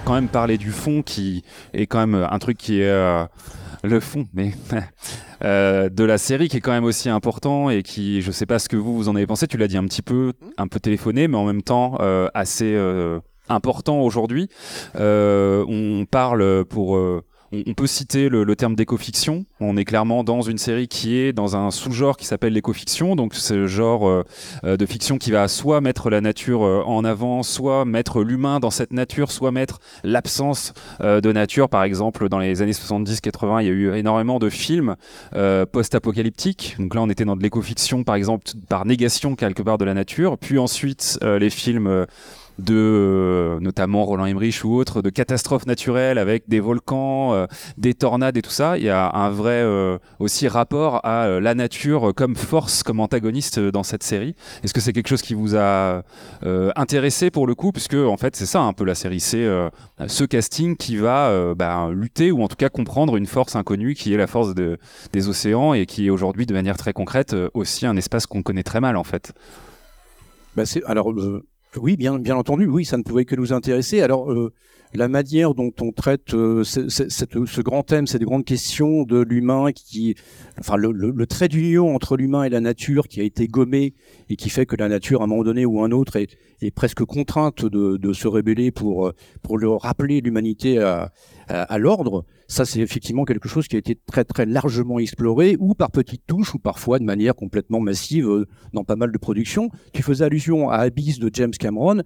Quand même parler du fond, qui est quand même un truc qui est euh, le fond, mais euh, de la série qui est quand même aussi important et qui, je sais pas ce que vous vous en avez pensé. Tu l'as dit un petit peu, un peu téléphoné, mais en même temps euh, assez euh, important aujourd'hui. Euh, on parle pour euh, on, peut citer le, le terme d'écofiction. On est clairement dans une série qui est dans un sous-genre qui s'appelle l'écofiction. Donc, ce genre euh, euh, de fiction qui va soit mettre la nature euh, en avant, soit mettre l'humain dans cette nature, soit mettre l'absence de nature. Par exemple, dans les années 70-80, il y a eu énormément de films post-apocalyptiques. Donc là, on était dans de l'écofiction, par exemple, par négation quelque part de la nature. Puis ensuite, les films de euh, notamment Roland Emmerich ou autres de catastrophes naturelles avec des volcans, euh, des tornades et tout ça. Il y a un vrai euh, aussi rapport à la nature comme force, comme antagoniste dans cette série. Est-ce que c'est quelque chose qui vous a intéressé pour le coup, puisque en fait c'est ça un peu la série, c'est ce casting qui va bah, lutter ou en tout cas comprendre une force inconnue qui est la force de, des océans et qui est aujourd'hui de manière très concrète aussi un espace qu'on connaît très mal en fait. Bah, alors, oui, bien, bien entendu, oui, ça ne pouvait que nous intéresser. Alors, euh, la manière dont on traite euh, ce, cette- grand thème, ces grandes questions de l'humain, qui, enfin, le, trait d'union entre l'humain et la nature qui a été gommé et qui fait que la nature, à un moment donné ou un autre, est, presque contrainte de, se rébeller pour, euh, pour le rappeler l'humanité à, à, à l'ordre. Ça, c'est effectivement quelque chose qui a été très, très largement exploré, ou par petites touches, ou parfois de manière complètement massive euh, dans pas mal de productions. Tu faisais allusion à Abyss de James Cameron.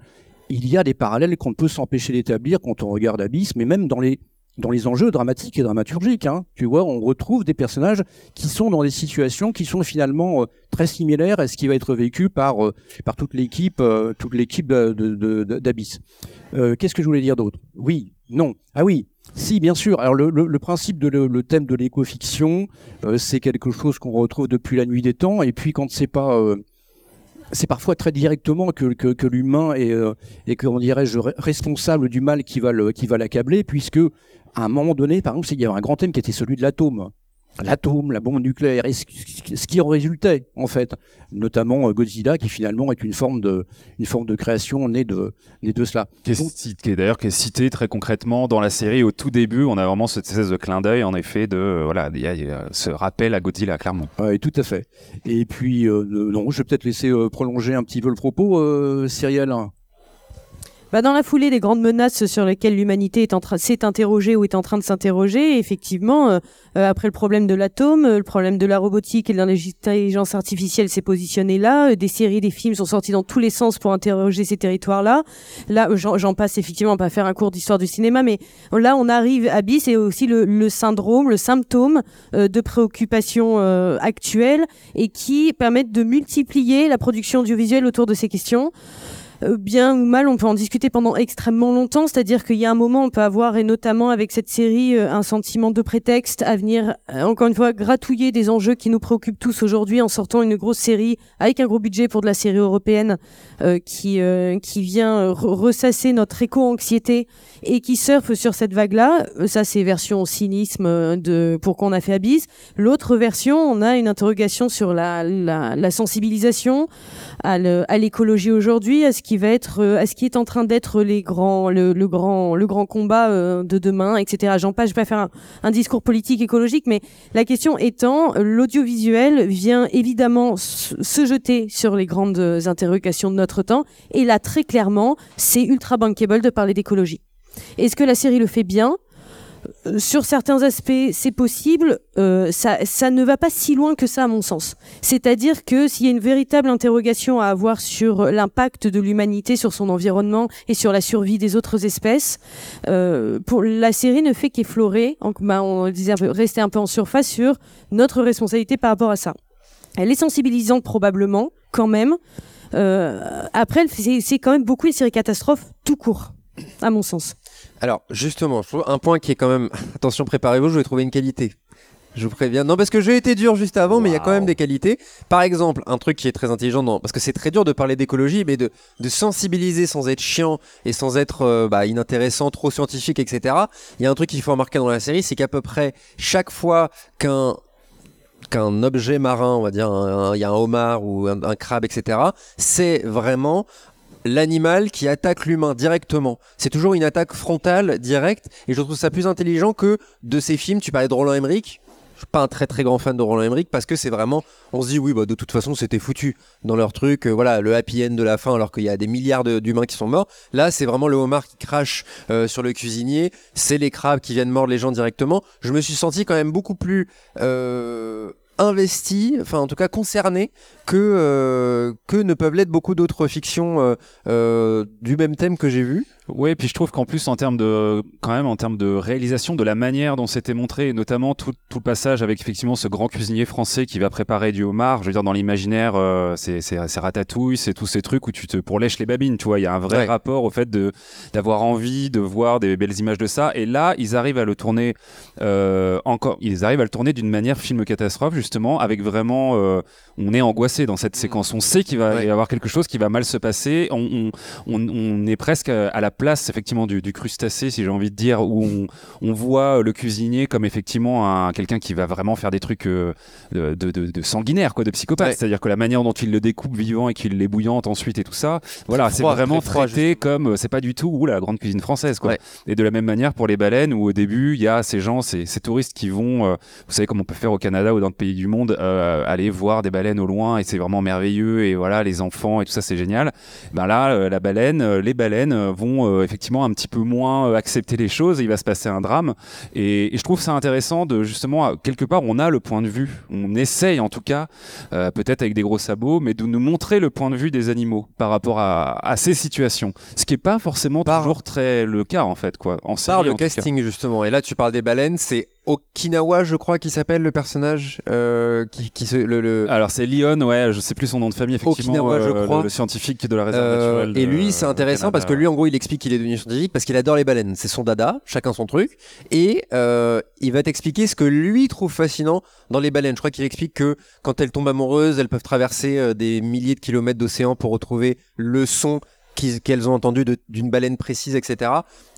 Il y a des parallèles qu'on ne peut s'empêcher d'établir quand on regarde Abyss, mais même dans les, enjeux dramatiques et dramaturgiques. Hein. Tu vois, on retrouve des personnages qui sont dans des situations qui sont finalement euh, très similaires à ce qui va être vécu par, euh, toute l'équipe euh, toute l'équipe d'Abyss. Qu'est-ce que je voulais dire d'autre? Oui, non. Ah oui, si, bien sûr. Alors le, le- principe de le, thème de l'éco-fiction, c'est quelque chose qu'on retrouve depuis la nuit des temps. Et puis quand c'est pas, c'est parfois très directement que, l'humain est, euh, est comment re- responsable du mal qui va le, qui va l'accabler, puisque à un moment donné, par exemple, il y avait un grand thème qui était celui de l'atome. L'atome, la bombe nucléaire, et ce, qui en résultait en fait, notamment euh, Godzilla qui finalement est une forme de, une forme de création née de, née de cela. Qui est, d'ailleurs qui est cité très concrètement dans la série au tout début. On a vraiment cette espèce de clin d'œil en effet de euh, voilà, il y a, il y a ce rappel à Godzilla clairement. Oui, tout à fait. Et puis, euh, non, je vais peut-être laisser euh, prolonger un petit peu le propos, euh, Cyrielle. Bah, dans la foulée des grandes menaces sur lesquelles l'humanité s'est interrogée ou est en train de s'interroger, effectivement, euh, euh, après le problème de l'atome, euh, le problème de la robotique et de l'intelligence artificielle s'est positionné là. euh, des séries, des films sont sortis dans tous les sens pour interroger ces territoires-là. Là, j'en j'en passe effectivement pas faire un cours d'histoire du cinéma, mais là, on arrive à bis et aussi le, le syndrome, le symptôme euh, de préoccupation euh, actuelle et qui permettent de multiplier la production audiovisuelle autour de ces questions. Euh, bien ou mal, on peut en discuter pendant extrêmement longtemps. C'est-à-dire qu'il y a un moment, on peut avoir, et notamment avec cette série, euh, un sentiment de prétexte à venir, euh, encore une fois, gratouiller des enjeux qui nous préoccupent tous aujourd'hui en sortant une grosse série avec un gros budget pour de la série européenne qui, qui vient re- ressasser notre éco-anxiété et qui surfe sur cette vague-là. Ça, c'est version cynisme de pourquoi on a fait Abyss. L'autre version, on a une interrogation sur la, la, la sensibilisation à l'écologie aujourd'hui, à ce qui va être, euh, à ce qui est en train d'être les grands, le, grand, le grand combat euh, de demain, etc. J'en passe, je vais faire un, un discours politique écologique, mais la question étant, l'audiovisuel vient évidemment se jeter sur les grandes interrogations de notre temps, et là très clairement, c'est ultra bankable de parler d'écologie. Est-ce que la série le fait bien? Sur certains aspects, c'est possible. Euh, ça, ça ne va pas si loin que ça, à mon sens. C'est-à-dire que s'il y a une véritable interrogation à avoir sur l'impact de l'humanité sur son environnement et sur la survie des autres espèces, euh, pour la série ne fait qu'effleurer, bah, on disait rester un peu en surface sur notre responsabilité par rapport à ça. Elle est sensibilisante probablement, quand même. Euh, après, c'est quand même beaucoup les séries catastrophes tout court, à mon sens. Alors, justement, je trouve un point qui est quand même. Attention, préparez-vous, je vais trouver une qualité. Je vous préviens. Non, parce que j'ai été dur juste avant, mais il y a quand même des qualités. Par exemple, un truc qui est très intelligent, dans... parce que c'est très dur de parler d'écologie, mais de, de sensibiliser sans être chiant et sans être euh, bah, inintéressant, trop scientifique, etc. Il y a un truc qu'il faut remarquer dans la série, c'est qu'à peu près chaque fois qu'un qu'un objet marin, on va dire, il y a un homard ou un, un crabe, etc., c'est vraiment l'animal qui attaque l'humain directement. C'est toujours une attaque frontale, directe, et je trouve ça plus intelligent que de ces films. Tu parlais de Roland Emmerich. Je suis pas un très très grand fan de Roland Emmerich parce que c'est vraiment, on se dit oui, bah de toute façon c'était foutu dans leur truc, euh, voilà, le happy end de la fin alors qu'il y a des milliards d'humains qui sont morts. Là, c'est vraiment le homard qui crache euh, sur le cuisinier, c'est les crabes qui viennent mordre les gens directement. Je me suis senti quand même beaucoup plus euh, investi, enfin en tout cas concerné que, euh, que ne peuvent l'être beaucoup d'autres fictions euh, euh, du même thème que j'ai vu. Ouais, puis je trouve qu'en plus en termes de quand même en termes de réalisation de la manière dont c'était montré, et notamment tout, tout le passage avec effectivement ce grand cuisinier français qui va préparer du homard. Je veux dire dans l'imaginaire, euh, c'est ratatouille, c'est tous ces trucs où tu te pourlèches les babines. Tu vois, il y a un vrai Ouais. rapport au fait de d'avoir envie de voir des belles images de ça. Et là, ils arrivent à le tourner euh, encore. Ils arrivent à le tourner d'une manière film catastrophe justement, avec vraiment euh, on est angoissé dans cette séquence. On sait qu'il va Ouais. y avoir quelque chose qui va mal se passer. On, on, on, on est presque à la place effectivement du, du crustacé, si j'ai envie de dire, où on, on voit le cuisinier comme effectivement un, quelqu'un qui va vraiment faire des trucs euh, de, de, de- de sanguinaire, quoi, de psychopathe. Ouais. C'est-à-dire que la manière dont il le découpe vivant et qu'il l'ébouillante ensuite et tout ça, voilà, c'est vraiment froid, traité comme euh, c'est pas du tout ou la grande cuisine française, quoi. Ouais. Et de la même manière pour les baleines, où au début il y a ces gens, ces, ces touristes qui vont, euh, vous savez comme on peut faire au Canada ou dans le pays du monde, euh, aller voir des baleines au loin et c'est vraiment merveilleux et voilà les enfants et tout ça c'est génial. Ben là euh, la baleine, euh, les baleines euh, vont effectivement un petit peu moins accepter les choses, et il va se passer un drame et, et je trouve ça intéressant de justement quelque part on a le point de vue, on essaye en tout cas euh, peut-être avec des gros sabots, mais de nous montrer le point de vue des animaux par rapport à, à ces situations, ce qui est pas forcément Par- toujours très le cas en fait quoi. En Par série, le en tout cas. casting justement. Et là, tu parles des baleines. C'est Okinawa, je crois, qui s'appelle le personnage euh, qui, qui se, le, le- Alors c'est Lyon, ouais, je sais plus son nom de famille, effectivement, Okinawa, je euh, crois. le, le scientifique de la réserve Euh, naturelle. et lui, c'est au intéressant parce que lui, en gros, il explique qu'il est devenu scientifique parce qu'il adore les baleines. C'est son dada, chacun son truc. Et euh, il va t'expliquer ce que lui trouve fascinant dans les baleines. Je crois qu'il explique que quand elles tombent amoureuses, elles peuvent traverser euh, des milliers de kilomètres d'océan pour retrouver le son qu'elles ont entendu d'une baleine précise, etc.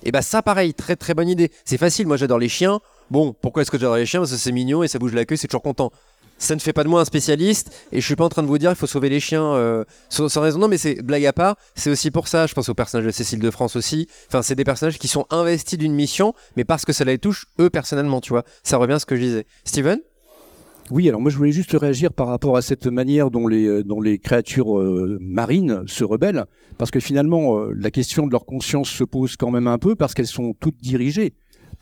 Et bah ça, pareil, très très bonne idée. C'est facile. Moi, j'adore les chiens. Bon, pourquoi est-ce que j'adore les chiens Parce que c'est mignon et ça bouge la queue, c'est toujours content. Ça ne fait pas de moi un spécialiste et je suis pas en train de vous dire il faut sauver les chiens euh, sans, raison. Non, mais c'est blague à part. C'est aussi pour ça. Je pense au personnage de Cécile de France aussi. Enfin, c'est des personnages qui sont investis d'une mission, mais parce que ça les touche eux personnellement, tu vois. Ça revient à ce que je disais. Steven? Oui, alors moi je voulais juste réagir par rapport à cette manière dont les, euh, créatures euh, marines se rebellent, parce que finalement la question de leur conscience se pose quand même un peu, parce qu'elles sont toutes dirigées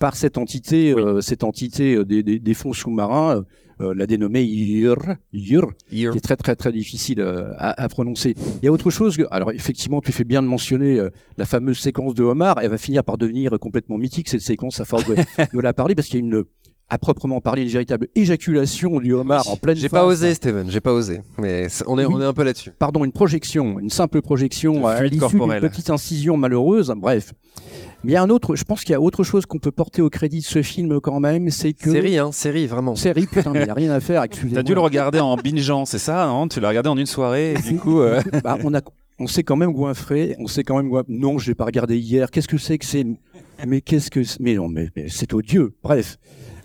par cette entité, euh, cette entité euh, des, des, des fonds sous-marins, euh, la dénommée Yr, Yr, qui est très très très difficile euh, à, à prononcer. Il y a autre chose. que- alors effectivement, tu fais bien de mentionner euh, la fameuse séquence de Omar. Elle va finir par devenir complètement mythique cette séquence. À force de, de la parler, parce qu'il y a une à proprement parler une véritable éjaculation du homard en pleine J'ai pas osé, Steven, j'ai pas osé. Mais on est, on est un peu là-dessus. Pardon, une projection, une simple projection à l'issue d'une petite incision malheureuse. Bref. Mais il y a un autre, je pense qu'il y a autre chose qu'on peut porter au crédit de ce film quand même, c'est que. Série, hein, série, vraiment. Série, putain, mais il n'y a rien à faire, excusez-moi. T'as dû le regarder en bingeant, c'est ça, non Tu l'as regardé en une soirée, et du coup. euh, Bah, on a, on s'est quand même goinfré, on s'est quand même goinfré. Non, je l'ai pas regardé hier. Qu'est-ce que c'est que c'est Mais qu'est-ce que Mais non, mais, mais c'est odieux. Bref.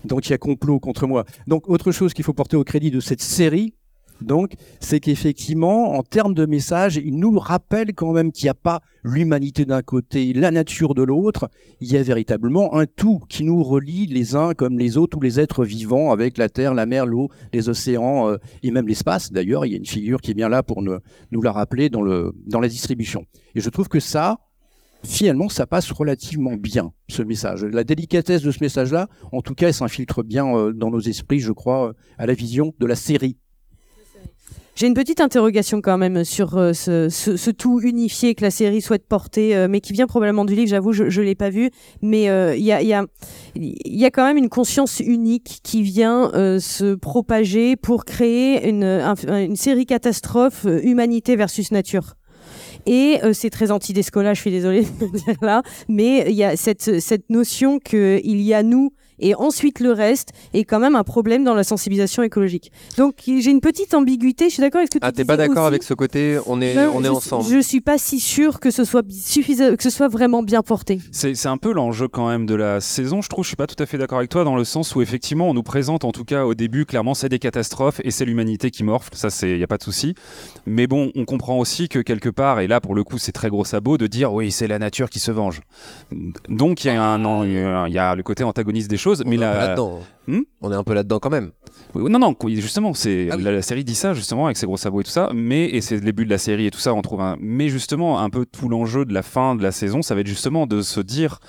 Donc il y a complot contre moi. Donc autre chose qu'il faut porter au crédit de cette série, donc, c'est qu'effectivement, en termes de message, il nous rappelle quand même qu'il n'y a pas l'humanité d'un côté, la nature de l'autre. Il y a véritablement un tout qui nous relie les uns comme les autres, tous les êtres vivants avec la terre, la mer, l'eau, les océans euh, et même l'espace. D'ailleurs, il y a une figure qui est bien là pour nous la rappeler dans, le, dans la distribution. Et je trouve que ça, finalement, ça passe relativement bien, ce message. La délicatesse de ce message-là, en tout cas, elle s'infiltre bien euh, dans nos esprits, je crois, euh, à la vision de la série. J'ai une petite interrogation quand même sur euh, ce, tout unifié que la série souhaite porter, mais qui vient probablement du livre, j'avoue, je ne l'ai pas vu, mais il y, a, quand même une conscience unique qui vient se propager pour créer une, un- une série catastrophe humanité versus nature. Et euh, c'est très anti-Descola, je suis désolée de dire là, mais il y a cette, cette notion qu'il y a nous et ensuite le reste est quand même un problème dans la sensibilisation écologique. Donc j'ai une petite ambiguïté, je suis d'accord avec ce que tu Ah, t'es pas d'accord avec ce côté On est, Non, on est je, ensemble. Je suis pas si sûr que ce soit suffisant, que ce soit vraiment bien porté. C'est c'est un peu l'enjeu quand même de la saison, je trouve. Je suis pas tout à fait d'accord avec toi dans le sens où effectivement on nous présente en tout cas au début clairement c'est des catastrophes et c'est l'humanité qui morfle, ça c'est y a pas de souci. Mais bon, on comprend aussi que quelque part et là pour le coup c'est très gros sabot de dire oui c'est la nature qui se venge. Donc il y a un il y a le côté antagoniste des choses, On mais est un peu la, là-dedans. Hmm on est un peu là-dedans quand même. Oui, Non, non, justement, c'est Ah oui. la, la série dit ça justement avec ses gros sabots et tout ça, mais et c'est le début de la série et tout ça, on trouve un. Mais justement, un peu tout l'enjeu de la fin de la saison, ça va être justement de se dire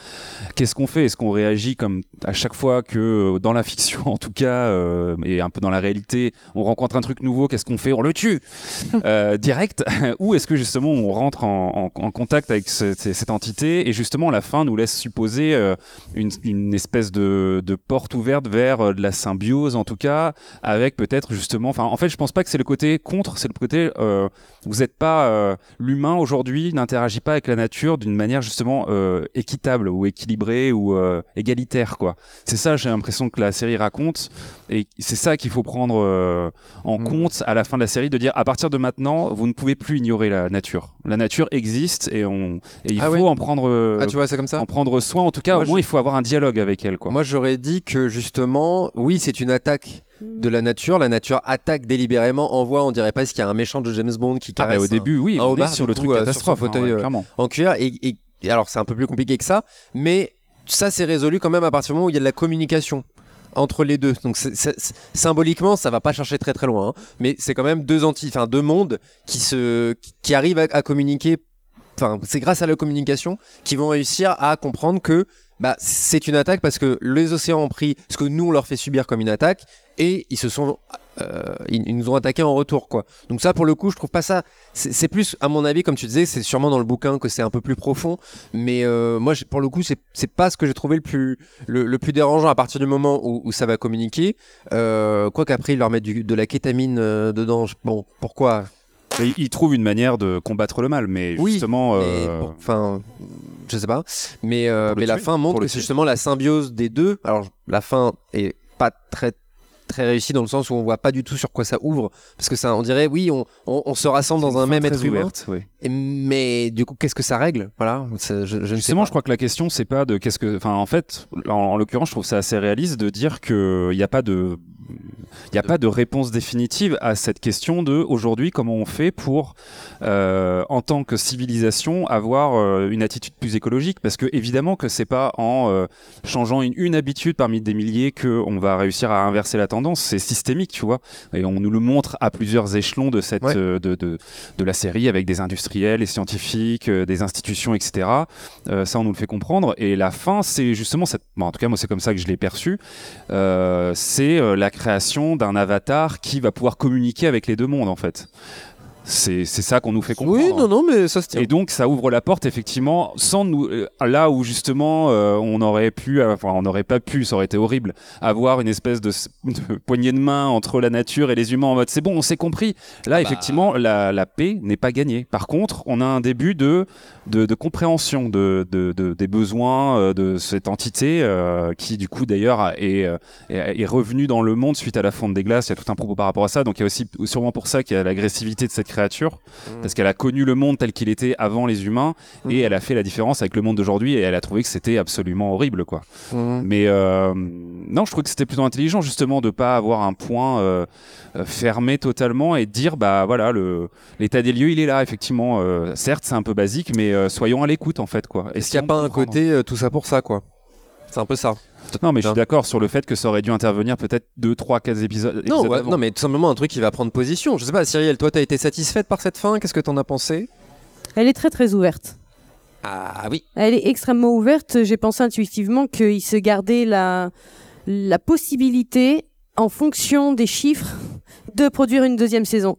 qu'est-ce qu'on fait, est-ce qu'on réagit comme à chaque fois que euh, dans la fiction, en tout cas, euh, et un peu dans la réalité, on rencontre un truc nouveau, qu'est-ce qu'on fait, on le tue euh, direct, ou est-ce que justement on rentre en, en- en contact avec ce- ce- cette entité et justement la fin nous laisse supposer euh, une, une espèce de, de porte ouverte vers de la symbiose en tout cas avec peut-être justement enfin en fait je pense pas que c'est le côté contre c'est le côté euh, vous n'êtes pas euh, l'humain aujourd'hui n'interagit pas avec la nature d'une manière justement euh, équitable ou équilibrée ou euh, égalitaire quoi. C'est ça j'ai l'impression que la série raconte. Et c'est ça qu'il faut prendre en Mm. compte à la fin de la série de dire à partir de maintenant vous ne pouvez plus ignorer la nature. La nature existe et on et il Ah faut en prendre Ah, tu vois, c'est comme ça en prendre soin. En tout cas Moi, au moins il faut avoir un dialogue avec elle quoi. Moi, j'aurais dit que justement, oui, c'est une attaque de la nature. La nature attaque délibérément, envoie, on dirait pas qu'il y a un méchant de James Bond qui Caresse bah, au début, oui, on est homard, sur le coup, truc euh, sur catastrophe, hein, fauteuil, ouais, euh, en cuir. Et, et- et alors, c'est un peu plus compliqué que ça, mais ça, c'est résolu quand même à partir du moment où il y a de la communication entre les deux. Donc, symboliquement, ça va pas chercher très très loin, hein. mais c'est quand même deux anti, enfin deux mondes qui se, qui, qui arrivent à, à communiquer. Enfin, c'est grâce à la communication qu'ils vont réussir à comprendre que bah, c'est une attaque parce que les océans ont pris ce que nous on leur fait subir comme une attaque et ils se sont euh, ils, ils nous ont attaqué en retour quoi. Donc ça pour le coup je trouve pas ça c'est plus à mon avis comme tu disais c'est sûrement dans le bouquin que c'est un peu plus profond mais euh, moi pour le coup c'est pas ce que j'ai trouvé le plus le, le plus dérangeant à partir du moment où, où ça va communiquer euh, quoi qu'après ils leur mettent du- de la kétamine dedans bon pourquoi? Et il trouve une manière de combattre le mal, mais Oui, justement, mais euh, enfin, je sais pas. Mais, euh, la fin montre que c'est justement la symbiose des deux. Alors, la fin est pas très très réussi dans le sens où on voit pas du tout sur quoi ça ouvre parce que ça on dirait oui on, on, on se rassemble dans un même être humain ouverte, oui. Et- mais du coup qu'est-ce que ça règle? Voilà ça, je, je ne sais Justement, je crois que la question, c'est pas de qu'est-ce que. Enfin, en fait, en, en l'occurrence, je trouve ça assez réaliste de dire qu'il n'y a pas de. Il n'y a pas de réponse définitive à cette question de aujourd'hui comment on fait pour, euh, en tant que civilisation, avoir euh, une attitude plus écologique? Parce que évidemment que c'est pas en euh, changeant une, une habitude parmi des milliers que on va réussir à inverser la tendance, c'est systémique, tu vois. Et on nous le montre à plusieurs échelons de cette Ouais. de, de, de la série avec des industriels, des scientifiques, des institutions, etc. Ça, on nous le fait comprendre. Et la fin, c'est justement cette. bon, en tout cas, moi, c'est comme ça que je l'ai perçu. C'est la création d'un avatar qui va pouvoir communiquer avec les deux mondes, en fait. C'est c'est ça qu'on nous fait comprendre. oui non non mais ça se tient. Et donc ça ouvre la porte effectivement sans nous euh, là où justement euh, on aurait pu euh, enfin on n'aurait pas pu ça aurait été horrible avoir une espèce de, poignée de main entre la nature et les humains en mode c'est bon on s'est compris. Là effectivement la, la paix n'est pas gagnée. Par contre on a un début de de, de compréhension de, de, de- des besoins de cette entité euh, qui du coup d'ailleurs est, est, est revenue dans le monde suite à la fonte des glaces. Il y a tout un propos par rapport à ça. Donc il y a aussi sûrement pour ça qu'il y a l'agressivité de cette créature parce qu'elle a connu le monde tel qu'il était avant les humains et elle a fait la différence avec le monde d'aujourd'hui et elle a trouvé que c'était absolument horrible quoi. Mhm. Mais euh, non, je trouve que c'était plutôt intelligent justement de pas avoir un point euh, euh, fermé totalement et de dire bah voilà le l'état des lieux il est là effectivement. Euh, certes c'est un peu basique mais soyons à l'écoute en fait quoi. est-ce qu'il n'y a pas un côté tout ça pour ça quoi? C'est un peu ça Non mais je suis d'accord sur le fait que ça aurait dû intervenir peut-être 2, 3, 4 épisodes. non épisodes ouais, avant. non mais tout simplement un truc qui va prendre position je sais pas Cyrielle toi t'as été satisfaite par cette fin? Qu'est-ce que t'en as pensé? Elle est très très ouverte. ah oui Elle est extrêmement ouverte. J'ai pensé intuitivement qu'il se gardait la, la possibilité, en fonction des chiffres, de produire une deuxième saison.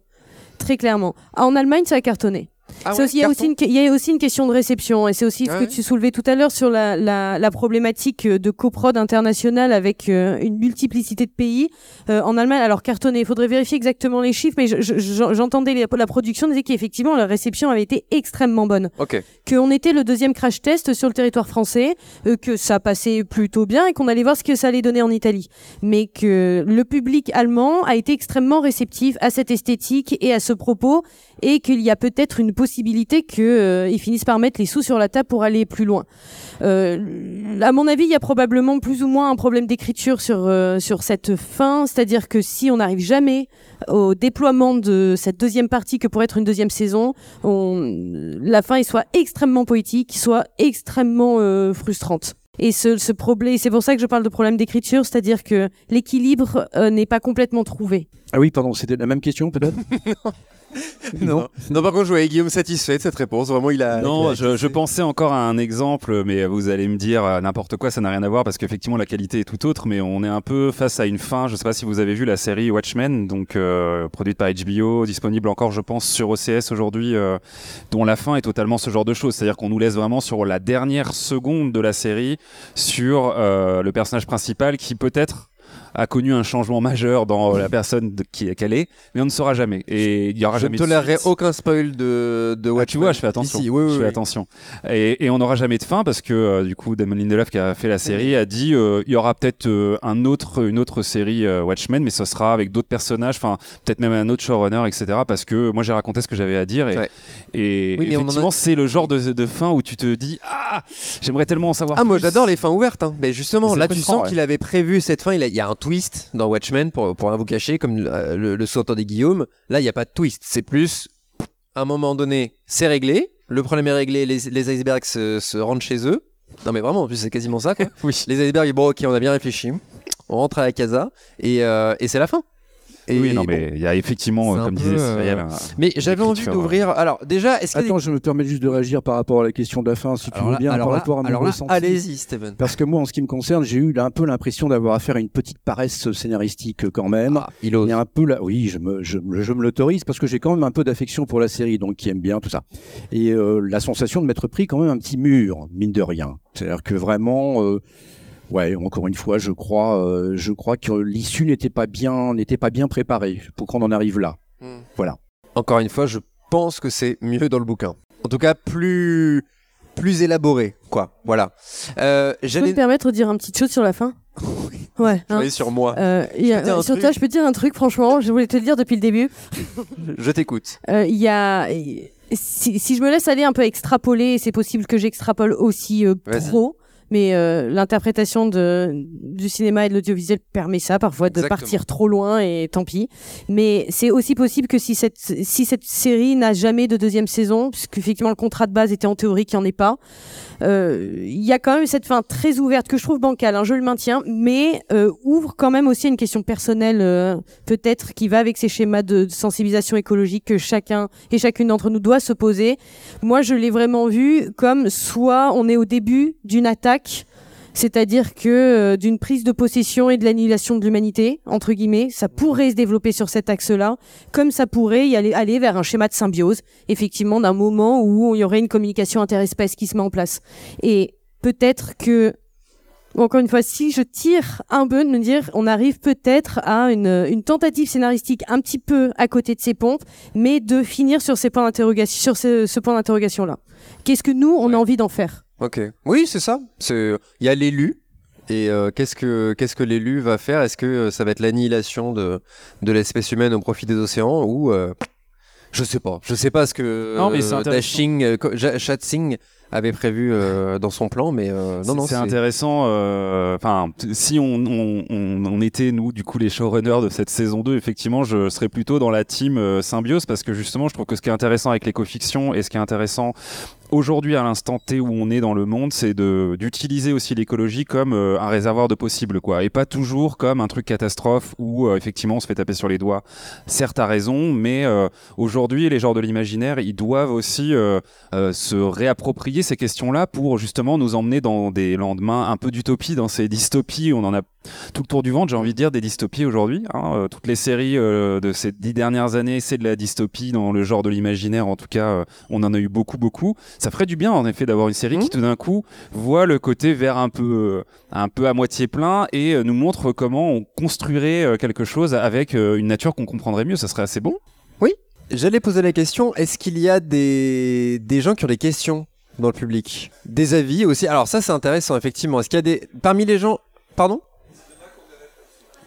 Très clairement. En Allemagne, ça a cartonné. Ah ouais, il, y a aussi une, que- il y a aussi une question de réception, et c'est aussi ce Ah que tu soulevais tout à l'heure sur la, la, la problématique euh, de coprod internationale avec euh, une multiplicité de pays. Euh, en Allemagne, alors cartonné, il faudrait vérifier exactement les chiffres, mais je- je- je- j'entendais la production disait qu'effectivement la réception avait été extrêmement bonne qu'on était le deuxième crash test sur le territoire français, euh, que ça passait plutôt bien et qu'on allait voir ce que ça allait donner en Italie. Mais que le public allemand a été extrêmement réceptif à cette esthétique et à ce propos et qu'il y a peut-être une possibilité qu'ils finissent par mettre les sous sur la table pour aller plus loin. Euh, à mon avis, il y a probablement plus ou moins un problème d'écriture sur, euh, sur cette fin, c'est-à-dire que si on n'arrive jamais au déploiement de cette deuxième partie que pour être une deuxième saison, on, la fin il soit extrêmement poétique, soit extrêmement euh, frustrante. Et ce, ce problème, c'est pour ça que je parle de problème d'écriture, c'est-à-dire que l'équilibre euh, n'est pas complètement trouvé. Ah oui, pardon, c'était la même question peut-être? non non par contre je voyais Guillaume satisfait de cette réponse vraiment il a Non, il a- je, je pensais encore à un exemple, mais vous allez me dire euh, n'importe quoi, ça n'a rien à voir parce qu'effectivement la qualité est tout autre, mais on est un peu face à une fin. Je sais pas si vous avez vu la série Watchmen, donc euh, produite par HBO, disponible encore, je pense, sur OCS aujourd'hui, euh, dont la fin est totalement ce genre de choses. C'est-à-dire qu'on nous laisse vraiment sur la dernière seconde de la série sur euh, le personnage principal qui peut-être a connu un changement majeur dans la personne de- qui qu'elle est, mais on ne saura jamais. Et il y aura je ne jamais de tolérerai suite. aucun spoil de, de Ah, Watchmen. tu vois, je fais attention. Ici, oui, oui, je fais oui. attention. Et, et on n'aura jamais de fin parce que euh, du coup, Damon Lindelof qui a fait la série a dit euh, il y aura peut-être euh, un autre, une autre série euh, Watchmen, mais ce sera avec d'autres personnages, enfin peut-être même un autre showrunner, etc. Parce que moi j'ai raconté ce que j'avais à dire et, Ouais. a- effectivement c'est le genre de, de fin où tu te dis ah j'aimerais tellement en savoir. Ah, moi j'adore les fins ouvertes. Hein. Mais justement, là tu sens ouais. qu'il avait prévu cette fin. Il, a- il y a un twist dans Watchmen pour, pour rien vous cacher, comme euh, le, le sous-entendait Guillaume. Là, il n'y a pas de twist. C'est plus, à un moment donné, c'est réglé. Le problème est réglé. Les, les icebergs se, se rendent chez eux. Non, mais vraiment, en plus, c'est quasiment ça. Quoi. Oui. Les icebergs, bon, ok, on a bien réfléchi. On rentre à la casa et, euh, et c'est la fin. Et oui, non, mais il y a effectivement, euh, comme disait euh, Cyrielle, un- Mais j'avais envie d'ouvrir. Alors, déjà, est-ce a Attends, je me permets juste de réagir par rapport à la question de la fin, si tu veux là- bien, alors par là- rapport à mon alors là, ressenti. allez-y, Steven. Parce que moi, en ce qui me concerne, j'ai eu un peu l'impression d'avoir affaire à une petite paresse scénaristique quand même. Ah, il ose. A un peu là, oui, je me, je, me- je me l'autorise parce que j'ai quand même un peu d'affection pour la série, donc qui aime bien tout ça. Et euh, la sensation de m'être pris quand même un petit mur, mine de rien. C'est-à-dire que vraiment, euh, ouais, encore une fois, je crois, euh, je crois que l'issue n'était pas bien, n'était pas bien préparée pour qu'on en arrive là. Voilà. Encore une fois, je pense que c'est mieux dans le bouquin. En tout cas, plus plus élaboré, quoi. Voilà. Euh, Je peux J'allais. me permettre de dire une petite chose sur la fin? Ouais. hein. Sur moi. Euh, y a- un sur toi, je peux te dire un truc, franchement, je voulais te le dire depuis le début. Je t'écoute. Euh, Il y a. Si, si je me laisse aller un peu extrapoler, c'est possible que j'extrapole aussi euh, trop, mais euh, l'interprétation de, du cinéma et de l'audiovisuel permet ça parfois de Exactement. partir trop loin et tant pis. Mais c'est aussi possible que si cette, si cette série n'a jamais de deuxième saison, puisqu'effectivement le contrat de base était en théorie qu'il n'y en ait pas, euh, il y a quand même cette fin très ouverte que je trouve bancale, hein, je le maintiens, mais euh, ouvre quand même aussi à une question personnelle, peut-être qui va avec ces schémas de, de sensibilisation écologique que chacun et chacune d'entre nous doit se poser. Moi, je l'ai vraiment vu comme soit on est au début d'une attaque. C'est-à-dire que euh, d'une prise de possession et de l'annihilation de l'humanité, entre guillemets, ça pourrait se développer sur cet axe-là, comme ça pourrait y aller, aller vers un schéma de symbiose, effectivement, d'un moment où il y aurait une communication interespèce qui se met en place. Et peut-être que, encore une fois, si je tire un peu de me dire, on arrive peut-être à une, une tentative scénaristique un petit peu à côté de ces pompes, mais de finir sur ces points d'interrogation, sur ce, ce point d'interrogation-là. Qu'est-ce que nous, on a envie d'en faire? Ok. Oui, c'est ça. C'est il y a l'élu. Et euh, qu'est-ce que qu'est-ce que l'élu va faire? Est-ce que euh, ça va être l'annihilation de de l'espèce humaine au profit des océans ou euh, je sais pas. Je sais pas ce que Non, mais c'est euh, intéressant. Dashing, avait prévu euh, dans son plan, mais euh, non non c'est intéressant. euh, Enfin, si on, on, on, on était nous, du coup, les showrunners de cette saison 2, effectivement, je serais plutôt dans la team symbiose parce que justement, je trouve que ce qui est intéressant avec l'éco-fiction et ce qui est intéressant aujourd'hui à l'instant T où on est dans le monde, c'est d'utiliser aussi l'écologie comme euh, un réservoir de possibles, quoi, et pas toujours comme un truc catastrophe où euh, effectivement on se fait taper sur les doigts. Certes, à raison, mais euh, aujourd'hui, les genres de l'imaginaire, ils doivent aussi se réapproprier ces questions-là pour justement nous emmener dans des lendemains un peu d'utopie, dans ces dystopies. On en a tout le tour du ventre, j'ai envie de dire, des dystopies aujourd'hui. hein. Euh, toutes les séries euh, de ces dix dernières années, c'est de la dystopie dans le genre de l'imaginaire. En tout cas, euh, on en a eu beaucoup, beaucoup. Ça ferait du bien, en effet, d'avoir une série qui tout d'un coup voit le côté vert un peu, un peu à moitié plein et nous montre comment on construirait quelque chose avec une nature qu'on comprendrait mieux. Ça serait assez bon. J'allais poser la question, est-ce qu'il y a des, des gens qui ont des questions? Dans le public Des avis aussi Alors ça c'est intéressant effectivement. Est-ce qu'il y a des... Parmi les gens... Pardon?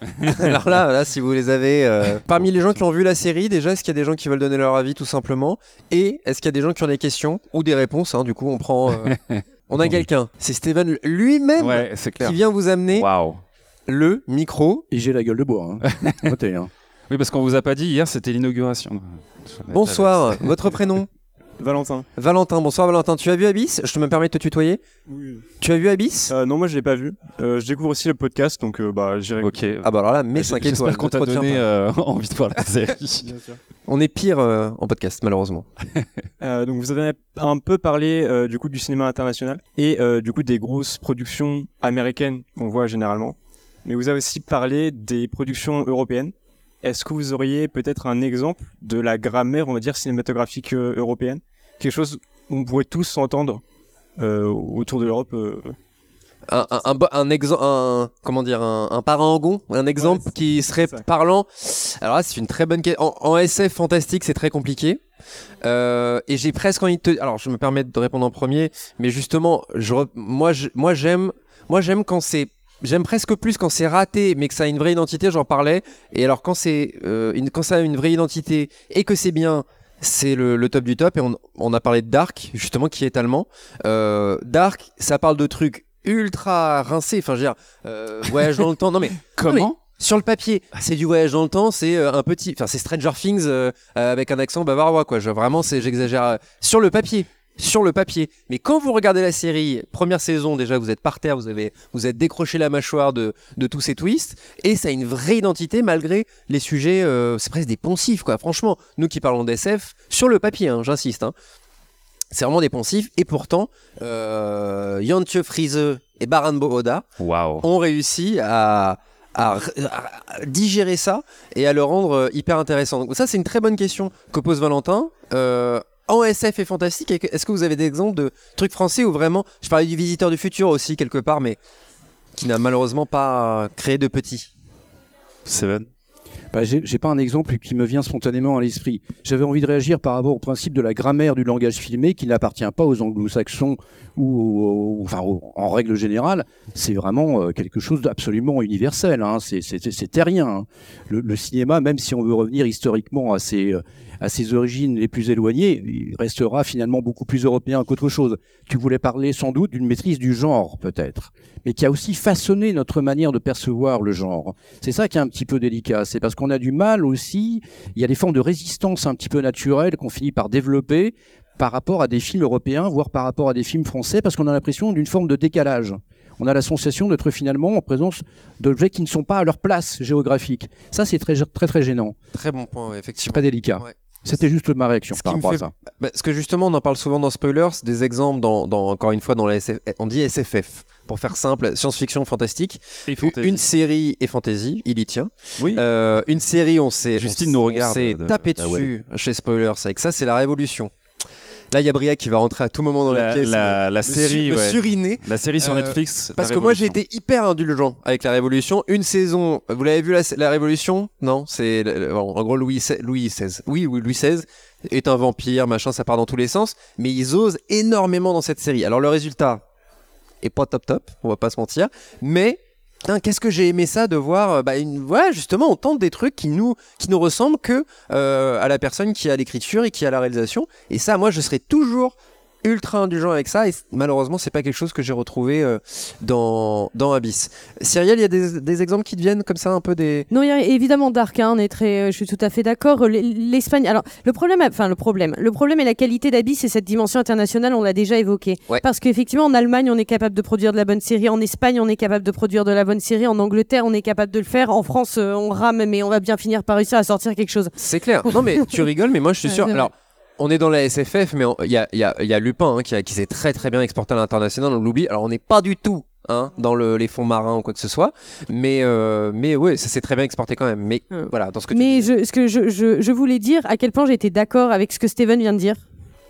Alors là, là, si vous les avez... euh, Parmi les gens qui ont vu la série, déjà, est-ce qu'il y a des gens qui veulent donner leur avis tout simplement? Et est-ce qu'il y a des gens qui ont des questions ou des réponses hein, Du coup, on prend... euh, On a quelqu'un. C'est Steven lui-même Ouais, c'est clair. qui vient vous amener Waouh. le micro. Et j'ai la gueule de bois. Hein. Notez, hein. Oui, parce qu'on vous a pas dit hier, c'était l'inauguration. Bonsoir, votre prénom? Valentin. Valentin, bonsoir Valentin. Tu as vu Abyss? Je te me permets de te tutoyer. Oui. Tu as vu Abyss? Euh, non, moi je l'ai pas vu. Euh, je découvre aussi le podcast, donc euh, bah j'irai. Ok. Ah bah alors là, mets 5 étoiles. J'espère qu'on t'a donné pas. euh, envie de voir la série. Bien sûr. On est pire euh, en podcast, malheureusement. Euh, donc vous avez un peu parlé euh, du coup du cinéma international et euh, du coup des grosses productions américaines qu'on voit généralement. Mais vous avez aussi parlé des productions européennes. Est-ce que vous auriez peut-être un exemple de la grammaire, on va dire, cinématographique euh, européenne? Quelque chose où on pourrait tous s'entendre euh, autour de l'Europe euh, Un, un, un, exemple, comment dire, un, parangon, un exemple Ouais, qui serait parlant? Alors là, c'est une très bonne question. En, en SF fantastique, c'est très compliqué. Euh, et j'ai presque envie de te. Alors, je me permets de répondre en premier, mais justement, je, re- moi, je- moi, j'aime, moi, j'aime quand c'est. J'aime presque plus quand c'est raté, mais que ça a une vraie identité. J'en parlais. Et alors, quand c'est, euh, une, quand ça a une vraie identité et que c'est bien, c'est le, le top du top. Et on, on a parlé de Dark, justement, qui est allemand. Euh, Dark, ça parle de trucs ultra rincés. Enfin, je veux dire, euh, voyage dans le temps. Non mais Comment sur le papier, c'est du voyage dans le temps, c'est euh, un petit, enfin c'est Stranger Things euh, avec un accent bavarois quoi. Je, vraiment, c'est j'exagère. euh, Sur le papier, sur le papier. Mais quand vous regardez la série, première saison déjà, vous êtes par terre, vous avez, vous êtes décroché la mâchoire de, de tous ces twists, et ça a une vraie identité malgré les sujets. euh, c'est presque des poncifs quoi. Franchement, nous qui parlons d'SF, sur le papier, hein, j'insiste. Hein, c'est vraiment des poncifs, et pourtant, euh, Jantje Friese et Baran Boroda Waouh. ont réussi à, à, à digérer ça et à le rendre euh, hyper intéressant. Donc ça, c'est une très bonne question que pose Valentin. Euh, en SF et fantastique, est-ce que vous avez des exemples de trucs français où vraiment, je parlais du Visiteur du futur aussi quelque part, mais qui n'a malheureusement pas créé de petits? Seven. Bah, J'ai pas un exemple qui me vient spontanément à l'esprit. J'avais envie de réagir par rapport au principe de la grammaire du langage filmé qui n'appartient pas aux anglo-saxons ou, aux- aux- enfin, aux- en règle générale. C'est vraiment euh, quelque chose d'absolument universel. Hein. C'est- C'est c'est terrien. hein. Le, le cinéma, même si on veut revenir historiquement à ses, euh, à ses origines les plus éloignées, il restera finalement beaucoup plus européen qu'autre chose. Tu voulais parler sans doute d'une maîtrise du genre, peut-être, mais qui a aussi façonné notre manière de percevoir le genre. C'est ça qui est un petit peu délicat. C'est parce qu'on a du mal aussi. Il y a des formes de résistance un petit peu naturelles qu'on finit par développer par rapport à des films européens, voire par rapport à des films français, parce qu'on a l'impression d'une forme de décalage. On a la sensation d'être finalement en présence d'objets qui ne sont pas à leur place géographique. Ça, c'est très, très, très gênant. Très bon point, ouais, C'est effectivement. très délicat. Ouais. C'était juste ma réaction Ce par rapport à ça. Bah, parce que justement, on en parle souvent dans Spoilers, des exemples dans, dans- encore une fois, dans la SF, on dit SFF. Pour faire simple, science-fiction fantastique. Et fantasy. Une série et fantasy, il y tient. Oui. Euh, une série, on s'est Justine on- nous on regarde s'est de- tapé ah ouais. dessus chez Spoilers. Avec ça, c'est la révolution. Là, il y a Briac qui va rentrer à tout moment dans la, la, pièce. la, la me série, su- me ouais. suriner. la série sur Euh, Netflix. Parce que moi j'ai été hyper indulgent avec la Révolution. Une saison, vous l'avez vu la, Révolution? Non, c'est en gros Louis XVI, Louis XVI. Oui, oui, Louis XVI est un vampire, machin, ça part dans tous les sens. Mais ils osent énormément dans cette série. Alors le résultat est pas top top, on va pas se mentir. Mais qu'est-ce que j'ai aimé ça de voir euh, bah, voilà, justement on tente des trucs qui nous qui nous ressemblent que euh, à la personne qui a l'écriture et qui a la réalisation. Et ça, moi je serai toujours ultra indulgent avec ça et malheureusement c'est pas quelque chose que j'ai retrouvé euh, dans, dans Abyss. Cyrielle, il y a des, des exemples qui te viennent comme ça un peu des... Non, il y a évidemment Dark, hein, on est très, euh, je suis tout à fait d'accord. L'Espagne, alors le problème, enfin le problème, le problème est la qualité d'Abyss et cette dimension internationale, on l'a déjà évoqué. Ouais. Parce qu'effectivement, en Allemagne, on est capable de produire de la bonne série, en Espagne, on est capable de produire de la bonne série, en Angleterre, on est capable de le faire, en France, euh, on rame, mais on va bien finir par réussir à sortir quelque chose. C'est clair. Non mais tu rigoles mais moi je suis Ouais, sûr... Alors on est dans la SFF mais il y a, il y, a, il y a Lupin hein, qui, s'est très très bien exporté à l'international, on l'oublie. Alors on n'est pas du tout... Hein, dans le- les fonds marins ou quoi que ce soit, mais euh, mais ouais, ça s'est très bien exporté quand même. Mais voilà, dans ce que Mais je, ce que je, je, je voulais dire, à quel point j'étais d'accord avec ce que Steven vient de dire.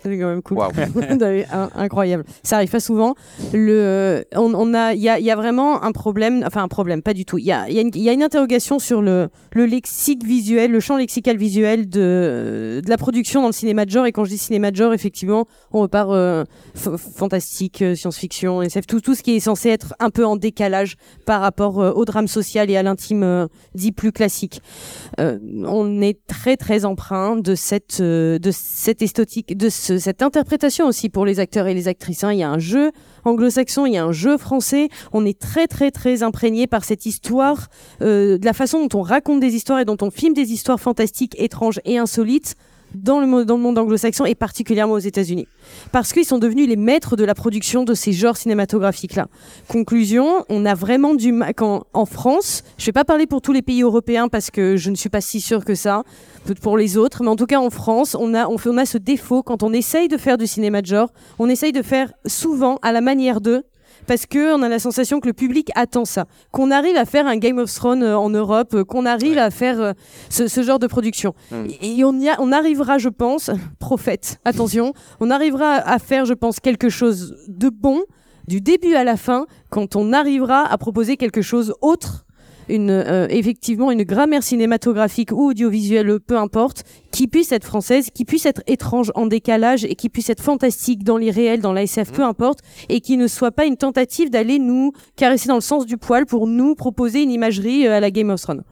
C'est quand même cool. Incroyable. Ça arrive pas souvent. Le, on, on a, il y a, il y a vraiment un problème. Enfin, un problème, pas du tout. Il y a, il y, a y a une interrogation sur le, le lexique visuel, le champ lexical visuel de, de la production dans le cinéma de genre. Et quand je dis cinéma de genre, effectivement, on repart euh, fantastique, euh, science-fiction, SF, tout, tout ce qui est censé être un peu en décalage par rapport euh, au drame social et à l'intime euh, dit plus classique. Euh, on est très très empreint de cette euh, de cette esthétique, de ce- cette interprétation aussi pour les acteurs et les actrices. hein. Il y a un jeu anglo-saxon, il y a un jeu français. On est très très très imprégné par cette histoire, euh, de la façon dont on raconte des histoires et dont on filme des histoires fantastiques, étranges et insolites dans le, dans le monde anglo-saxon et particulièrement aux États-Unis. Parce qu'ils sont devenus les maîtres de la production de ces genres cinématographiques-là. Conclusion, on a vraiment du mal. Quand, en France, je ne vais pas parler pour tous les pays européens parce que je ne suis pas si sûre que ça, peut-être pour les autres, mais en tout cas en France, on a, on, on a ce défaut quand on essaye de faire du cinéma de genre, on essaye de faire souvent à la manière d'eux. Parce que on a la sensation que le public attend ça, qu'on arrive à faire un Game of Thrones euh, en Europe, euh, qu'on arrive à faire euh, ce, ce genre de production. Et on, y a- on arrivera, je pense, prophète, attention, on arrivera à faire, je pense, quelque chose de bon du début à la fin quand on arrivera à proposer quelque chose autre, une, euh, effectivement une grammaire cinématographique ou audiovisuelle, peu importe, qui puisse être française, qui puisse être étrange en décalage et qui puisse être fantastique dans l'irréel, dans la SF, peu importe, et qui ne soit pas une tentative d'aller nous caresser dans le sens du poil pour nous proposer une imagerie euh, à la Game of Thrones.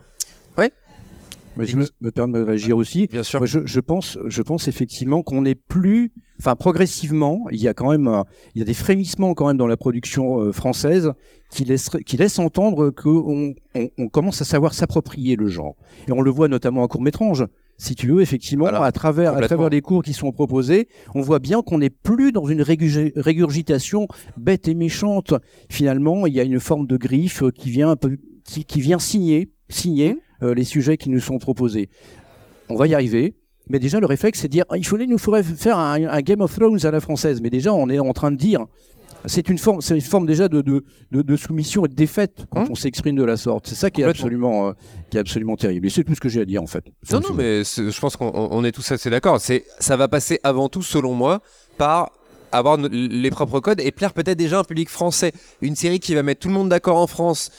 Mais je me, me permets de réagir aussi. Bien sûr. Moi, je, je pense, je pense effectivement qu'on n'est plus, enfin progressivement, il y a quand même, il y a des frémissements quand même dans la production euh, française qui laissent, qui laissent entendre qu'on on, on commence à savoir s'approprier le genre. Et on le voit notamment en court métrage. Si tu veux, effectivement, Voilà. à travers, à travers les cours qui sont proposés, on voit bien qu'on n'est plus dans une régurgi- régurgitation bête et méchante. Finalement, il y a une forme de griffe qui vient un peu, qui, qui vient signer, signer euh, les sujets qui nous sont proposés. On va y arriver. Mais déjà, le réflexe, c'est de dire, Ah, il fallait nous faudrait faire un, un Game of Thrones à la française. Mais déjà, on est en train de dire, c'est une forme, c'est une forme déjà de, de, de, de soumission et de défaite quand Hum. on s'exprime de la sorte. C'est ça qui est absolument, euh, qui est absolument terrible. Et c'est tout ce que j'ai à dire en fait. Non, non, mais je pense qu'on on- on est tous assez d'accord. C'est, ça va passer avant tout, selon moi, par avoir les propres codes et plaire peut-être déjà à un public français. Une série qui va mettre tout le monde d'accord en France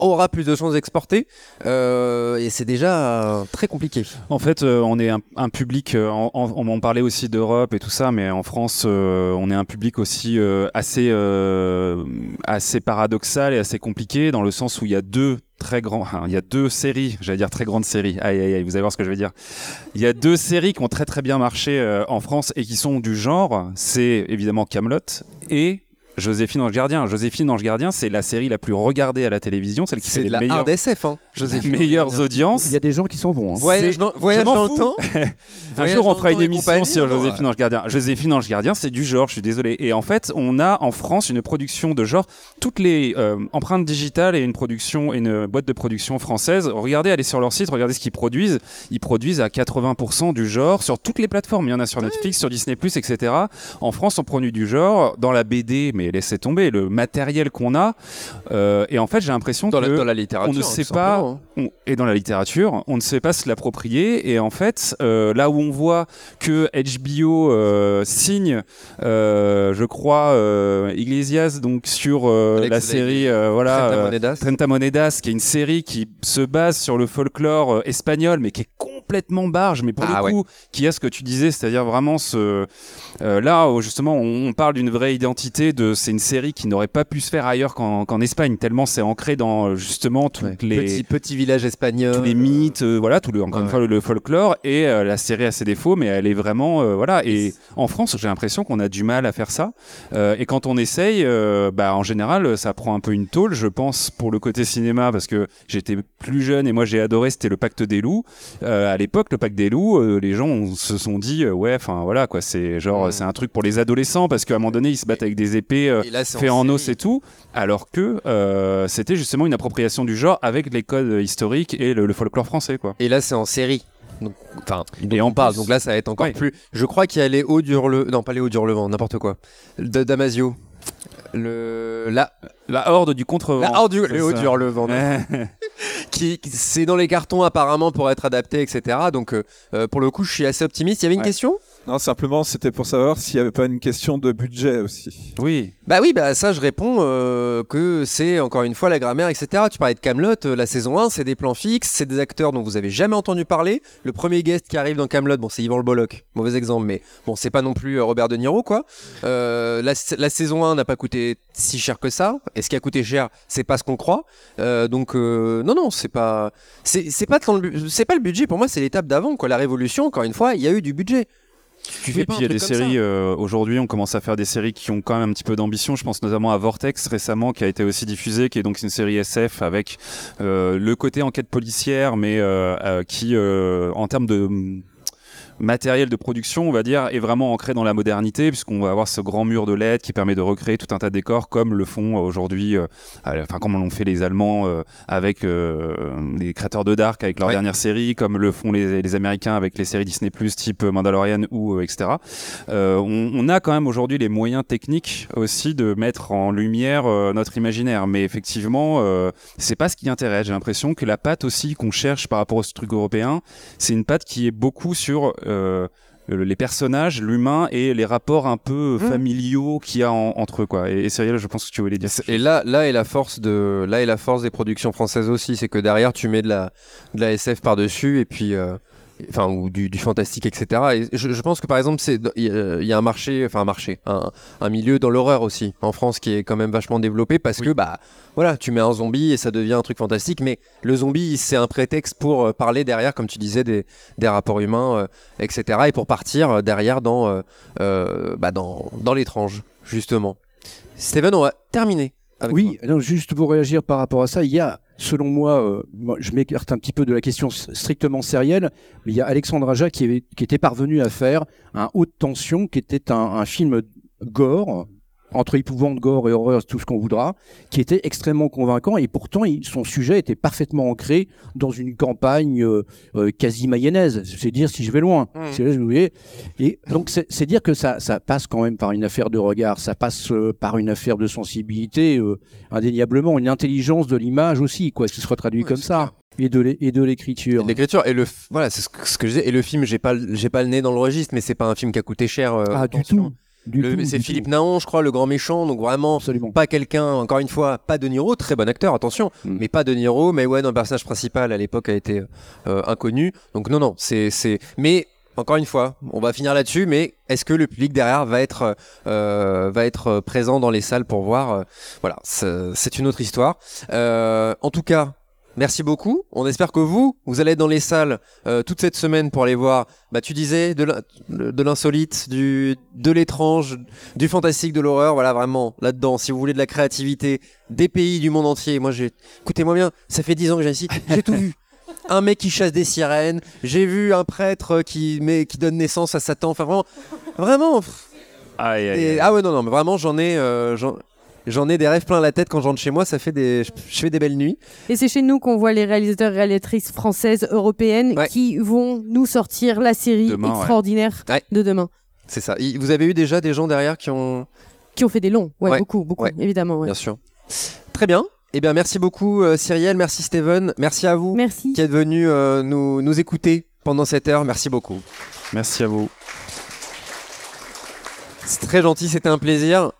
aura plus de chances d'exporter. Euh, et c'est déjà très compliqué. En fait, euh, on est un, public, euh, on en parlait aussi d'Europe et tout ça, mais en France, euh, on est un public aussi assez, assez paradoxal et assez compliqué dans le sens où il y a deux très grands, enfin, il y a deux séries, j'allais dire très grandes séries. Aïe aïe aïe, vous allez voir ce que je veux dire. Il y a deux séries qui ont très très bien marché en France et qui sont du genre. C'est évidemment Camelot et Joséphine Ange Gardien. Joséphine Ange Gardien, c'est la série la plus regardée à la télévision, celle qui fait C'est les la meilleures, hard SF, hein. Joséphine. meilleures audiences. Il y a des gens qui s'en vont. hein. Voyage C'est- dans, voyage le fous. temps. Un Voyage jour, on fera une émission sur Joséphine Ange Gardien. Joséphine Ange Gardien, c'est du genre, je suis désolé. Et en fait, on a en France une production de genre, toutes les euh, empreintes digitales et une production, et une boîte de production française. Regardez, allez sur leur site, regardez ce qu'ils produisent. Ils produisent à 80% du genre sur toutes les plateformes. Il y en a sur Netflix, sur Disney+, etc. En France, on produit du genre dans la BD, mais laissez tomber le matériel qu'on a. Euh, et en fait, j'ai l'impression que la, dans la littérature. on ne sait pas, hein. on- et dans la littérature, on ne sait pas se l'approprier. Et en fait, euh, là où on voit que HBO euh, signe, je crois, Iglesias donc sur la série, voilà, Trenta Monedas. Trenta Monedas, qui est une série qui se base sur le folklore espagnol, mais qui est complètement barge, mais pour Ah le coup, qui a ce que tu disais, c'est-à-dire vraiment ce euh, là où justement on, on parle d'une vraie identité de c'est une série qui n'aurait pas pu se faire ailleurs qu'en qu'en Espagne, tellement c'est ancré dans euh, justement Ouais. les Petit, petit village espagnol. tous les mythes, euh, voilà, tout le, encore une Ouais. fois le, le folklore et euh, la série a ses défauts, mais elle est vraiment voilà. Et en France, j'ai l'impression qu'on a du mal à faire ça. Et quand on essaye, bah en général, ça prend un peu une tôle, je pense, pour le côté cinéma, parce que j'étais plus jeune et moi j'ai adoré, c'était le Pacte des loups. À l'époque, le Pacte des loups, euh, les gens on se sont dit, euh, ouais, enfin voilà quoi, c'est genre Mm. c'est un truc pour les adolescents parce qu'à un moment donné ils se battent avec des épées. euh, là, fait en os et tout, alors que euh, c'était justement une appropriation du genre avec les codes historiques et le, le folklore français, quoi. Et là, c'est en série. Donc, enfin, Et on en parle. Donc là, ça va être encore Ouais. plus. Je crois qu'il y a les hauts d'Hurle. Non, pas les hauts d'Hurlevent, n'importe quoi. Damasio. Le la La horde du contre. la horde du les hauts ça. d'Hurlevent. qui, qui- c'est dans les cartons apparemment pour être adapté, etc. Donc euh, euh, pour le coup, je suis assez optimiste. Il y avait une Ouais. question? Non, simplement, c'était pour savoir s'il n'y avait pas une question de budget aussi. oui. Bah oui, bah ça je réponds euh, que c'est encore une fois la grammaire, etc. Tu parlais de Camelot, la saison 1, c'est des plans fixes, c'est des acteurs dont vous avez jamais entendu parler. Le premier guest qui arrive dans Camelot, bon c'est Yvan Le Bolloc, mauvais exemple, mais bon c'est pas non plus euh, Robert De Niro quoi. Euh, la, la saison 1 n'a pas coûté si cher que ça, et ce qui a coûté cher, c'est pas ce qu'on croit. Euh, donc euh, non non, c'est pas c'est pas c'est pas le budget pour moi, c'est l'étape d'avant quoi. La révolution, encore une fois, il y a eu du budget. Tu fais Et pas puis il y a des séries, euh, aujourd'hui on commence à faire des séries qui ont quand même un petit peu d'ambition. Je pense notamment à Vortex récemment qui a été aussi diffusée, qui est donc une série SF avec euh, le côté enquête policière, mais euh, euh, qui euh, en termes de matériel de production, on va dire, est vraiment ancré dans la modernité, puisqu'on va avoir ce grand mur de LED qui permet de recréer tout un tas de décors, comme le font aujourd'hui, euh, euh, enfin comme l'ont fait les Allemands euh, avec euh, les créateurs de Dark avec leur Ouais. dernière série, comme le font les, les Américains avec les séries Disney Plus type Mandalorian ou euh, etc. Euh, on, on a quand même aujourd'hui les moyens techniques aussi de mettre en lumière euh, notre imaginaire, mais effectivement, euh, c'est pas ce qui intéresse. J'ai l'impression que la patte aussi qu'on cherche par rapport au truc européen, c'est une patte qui est beaucoup sur euh, les personnages, l'humain et les rapports un peu Mmh. familiaux qu'il y a en- entre eux quoi. Et, et Cyril, je pense que tu voulais dire. Et là, là est la force de, là est la force des productions françaises aussi, c'est que derrière tu mets de la, de la SF par dessus et puis, euh, enfin ou du, du fantastique, etc. Et je, je pense que par exemple c'est, il y, a- il y a un marché, enfin un marché, un, un milieu dans l'horreur aussi en France qui est quand même vachement développé parce que bah voilà, tu mets un zombie et ça devient un truc fantastique, mais le zombie c'est un prétexte pour euh, parler derrière, comme tu disais, des, des rapports humains, euh, etc. Et pour partir euh, derrière dans, euh, bah, dans, dans l'étrange justement. Steven, on va terminer. avec Oui, non, juste pour réagir par rapport à ça, il y a, selon moi, euh, moi, je m'écarte un petit peu de la question strictement sérielle, mais il y a Alexandre Aja qui, était parvenu à faire un haute tension, qui était un film gore, entre épouvante, gore et horreur, tout ce qu'on voudra, qui était extrêmement convaincant, et pourtant il- son sujet était parfaitement ancré dans une campagne euh, euh, quasi mayonnaise, c'est dire si je vais loin. Mhm. C'est là, vous voyez. Et donc c'est dire que ça, ça passe quand même par une affaire de regard, ça passe euh, par une affaire de sensibilité, euh, indéniablement, une intelligence de l'image aussi, quoi, ce soit traduit Ouais, comme ça, et de l'é- et de l'écriture. L'écriture et le voilà c'est ce que, je disais et le film j'ai pas le- j'ai pas le nez dans le registre mais c'est pas un film qui a coûté cher euh, Ah, du tout. C'est Philippe. Naon, je crois, le grand méchant. Donc vraiment, Absolument. pas quelqu'un, encore une fois, pas De Niro, très bon acteur, attention, Mm. mais pas De Niro. Mais ouais, non, le personnage principal à l'époque a été euh, inconnu. Donc non, non, c'est, c'est. Mais encore une fois, on va finir là-dessus. Mais est-ce que le public derrière va être, euh, va être présent dans les salles pour voir euh, Voilà, c'est, c'est une autre histoire. Euh, en tout cas. Merci beaucoup. On espère que vous, vous allez être dans les salles euh, toute cette semaine pour aller voir. Bah, tu disais de l'in- de l'insolite, du de l'étrange, du fantastique, de l'horreur, voilà vraiment là-dedans. Si vous voulez de la créativité, des pays du monde entier. Moi, j'ai, écoutez-moi bien, ça fait 10 ans que j'ai ici, j'ai tout vu. Un mec qui chasse des sirènes, j'ai vu un prêtre qui qui donne naissance à Satan. Enfin vraiment, vraiment. pff, Aïe, aïe, et- aïe. ah ouais non non, mais vraiment j'en ai, euh, j'en, ai des rêves plein la tête quand je rentre chez moi. Ça fait des, je, je fais des belles nuits. Et c'est chez nous qu'on voit les réalisateurs et réalisatrices françaises, européennes, Ouais. qui vont nous sortir la série Demain, extraordinaire Ouais. de demain. C'est ça. Vous avez eu déjà des gens derrière qui ont, Qui ont fait des longs, ouais, Ouais. beaucoup, beaucoup, Ouais. évidemment. ouais. bien sûr. Très bien. Eh bien, merci beaucoup euh, Cyrielle, merci Steven, merci à vous Merci. qui êtes venus euh, nous, nous écouter pendant cette heure. Merci beaucoup. Merci à vous. C'est très gentil, c'était un plaisir.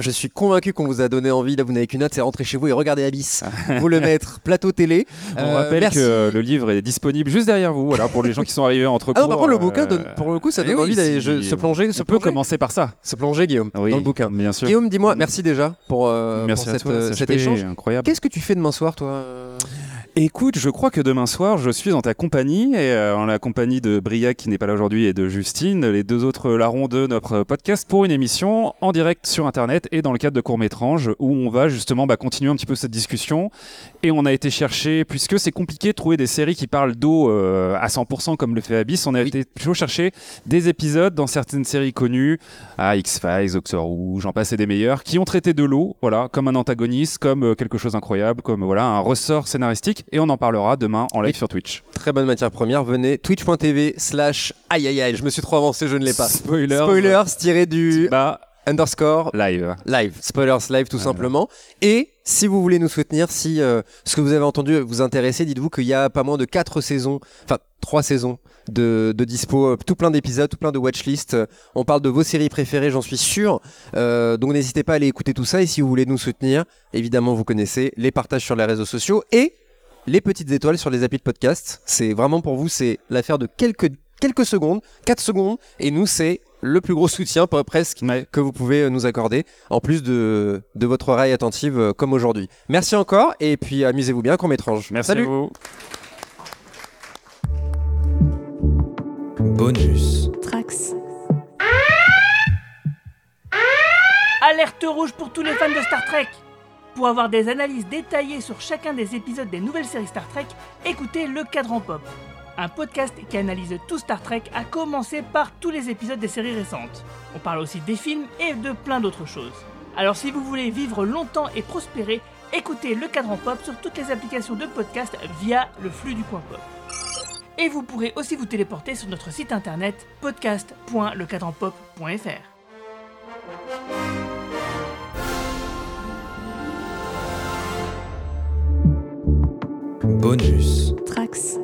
Je suis convaincu qu'on vous a donné envie. Là, vous n'avez qu'une hâte, c'est rentrer chez vous et regarder Abyss. vous le mettre plateau télé. On Euh, rappelle merci. que le livre est disponible juste derrière vous, voilà, pour les gens qui sont arrivés entre Ah non, cours, par contre, le euh, bouquin, donne, pour le coup, ça eh donne oui, envie d'aller si- se plonger. On peut commencer par ça. se plonger, Guillaume, Oui, dans le bouquin. Bien sûr. Guillaume, dis-moi, merci déjà pour, euh, Merci pour cette, toi, euh, cet échange. incroyable. Qu'est-ce que tu fais demain soir, toi? euh Écoute, je crois que demain soir, je suis en ta compagnie, et euh, en la compagnie de Briac qui n'est pas là aujourd'hui et de Justine, les deux autres larrons de notre podcast, pour une émission en direct sur Internet et dans le cadre de court-métrage, où on va justement bah, continuer un petit peu cette discussion. Et on a été chercher, puisque c'est compliqué de trouver des séries qui parlent d'eau euh, à 100% comme le fait Abyss, on a été plutôt chercher des épisodes dans certaines séries connues, à X-Files, Doctor Who, j'en passais des meilleurs, qui ont traité de l'eau, voilà, comme un antagoniste, comme euh, quelque chose d'incroyable, comme voilà un ressort scénaristique, et on en parlera demain en live Oui. sur Twitch. Très bonne matière première. Venez, twitch.tv slash aïe aïe aïe. Je me suis trop avancé, je ne l'ai pas. Spoiler. Spoilers tiré du Bah, underscore live. live. Spoilers live tout Voilà. simplement. Et si vous voulez nous soutenir, si euh, ce que vous avez entendu vous intéresse, dites-vous qu'il y a pas moins de 4 saisons, enfin 3 saisons de, de dispo, euh, tout plein d'épisodes, tout plein de watchlist. Euh, On parle de vos séries préférées, j'en suis sûr. Donc n'hésitez pas à aller écouter tout ça. Et si vous voulez nous soutenir, évidemment vous connaissez les partages sur les réseaux sociaux et les petites étoiles sur les applis de podcast. C'est vraiment pour vous, c'est l'affaire de quelques, quelques secondes, 4 secondes. Et nous, c'est le plus gros soutien pre- presque Ouais. que vous pouvez euh, nous accorder, en plus de, de votre oreille attentive euh, comme aujourd'hui. Merci encore et puis amusez-vous bien, court métrange. Merci Salut à vous. Bonus. Trax. Alerte rouge pour tous les fans de Star Trek Pour avoir des analyses détaillées sur chacun des épisodes des nouvelles séries Star Trek, écoutez Le Cadran Pop, un podcast qui analyse tout Star Trek à commencer par tous les épisodes des séries récentes. On parle aussi des films et de plein d'autres choses. Alors si vous voulez vivre longtemps et prospérer, écoutez Le Cadran Pop sur toutes les applications de podcast via le flux du coin pop. Et vous pourrez aussi vous téléporter sur notre site internet podcast.lecadranpop.fr. Bonus. Trax.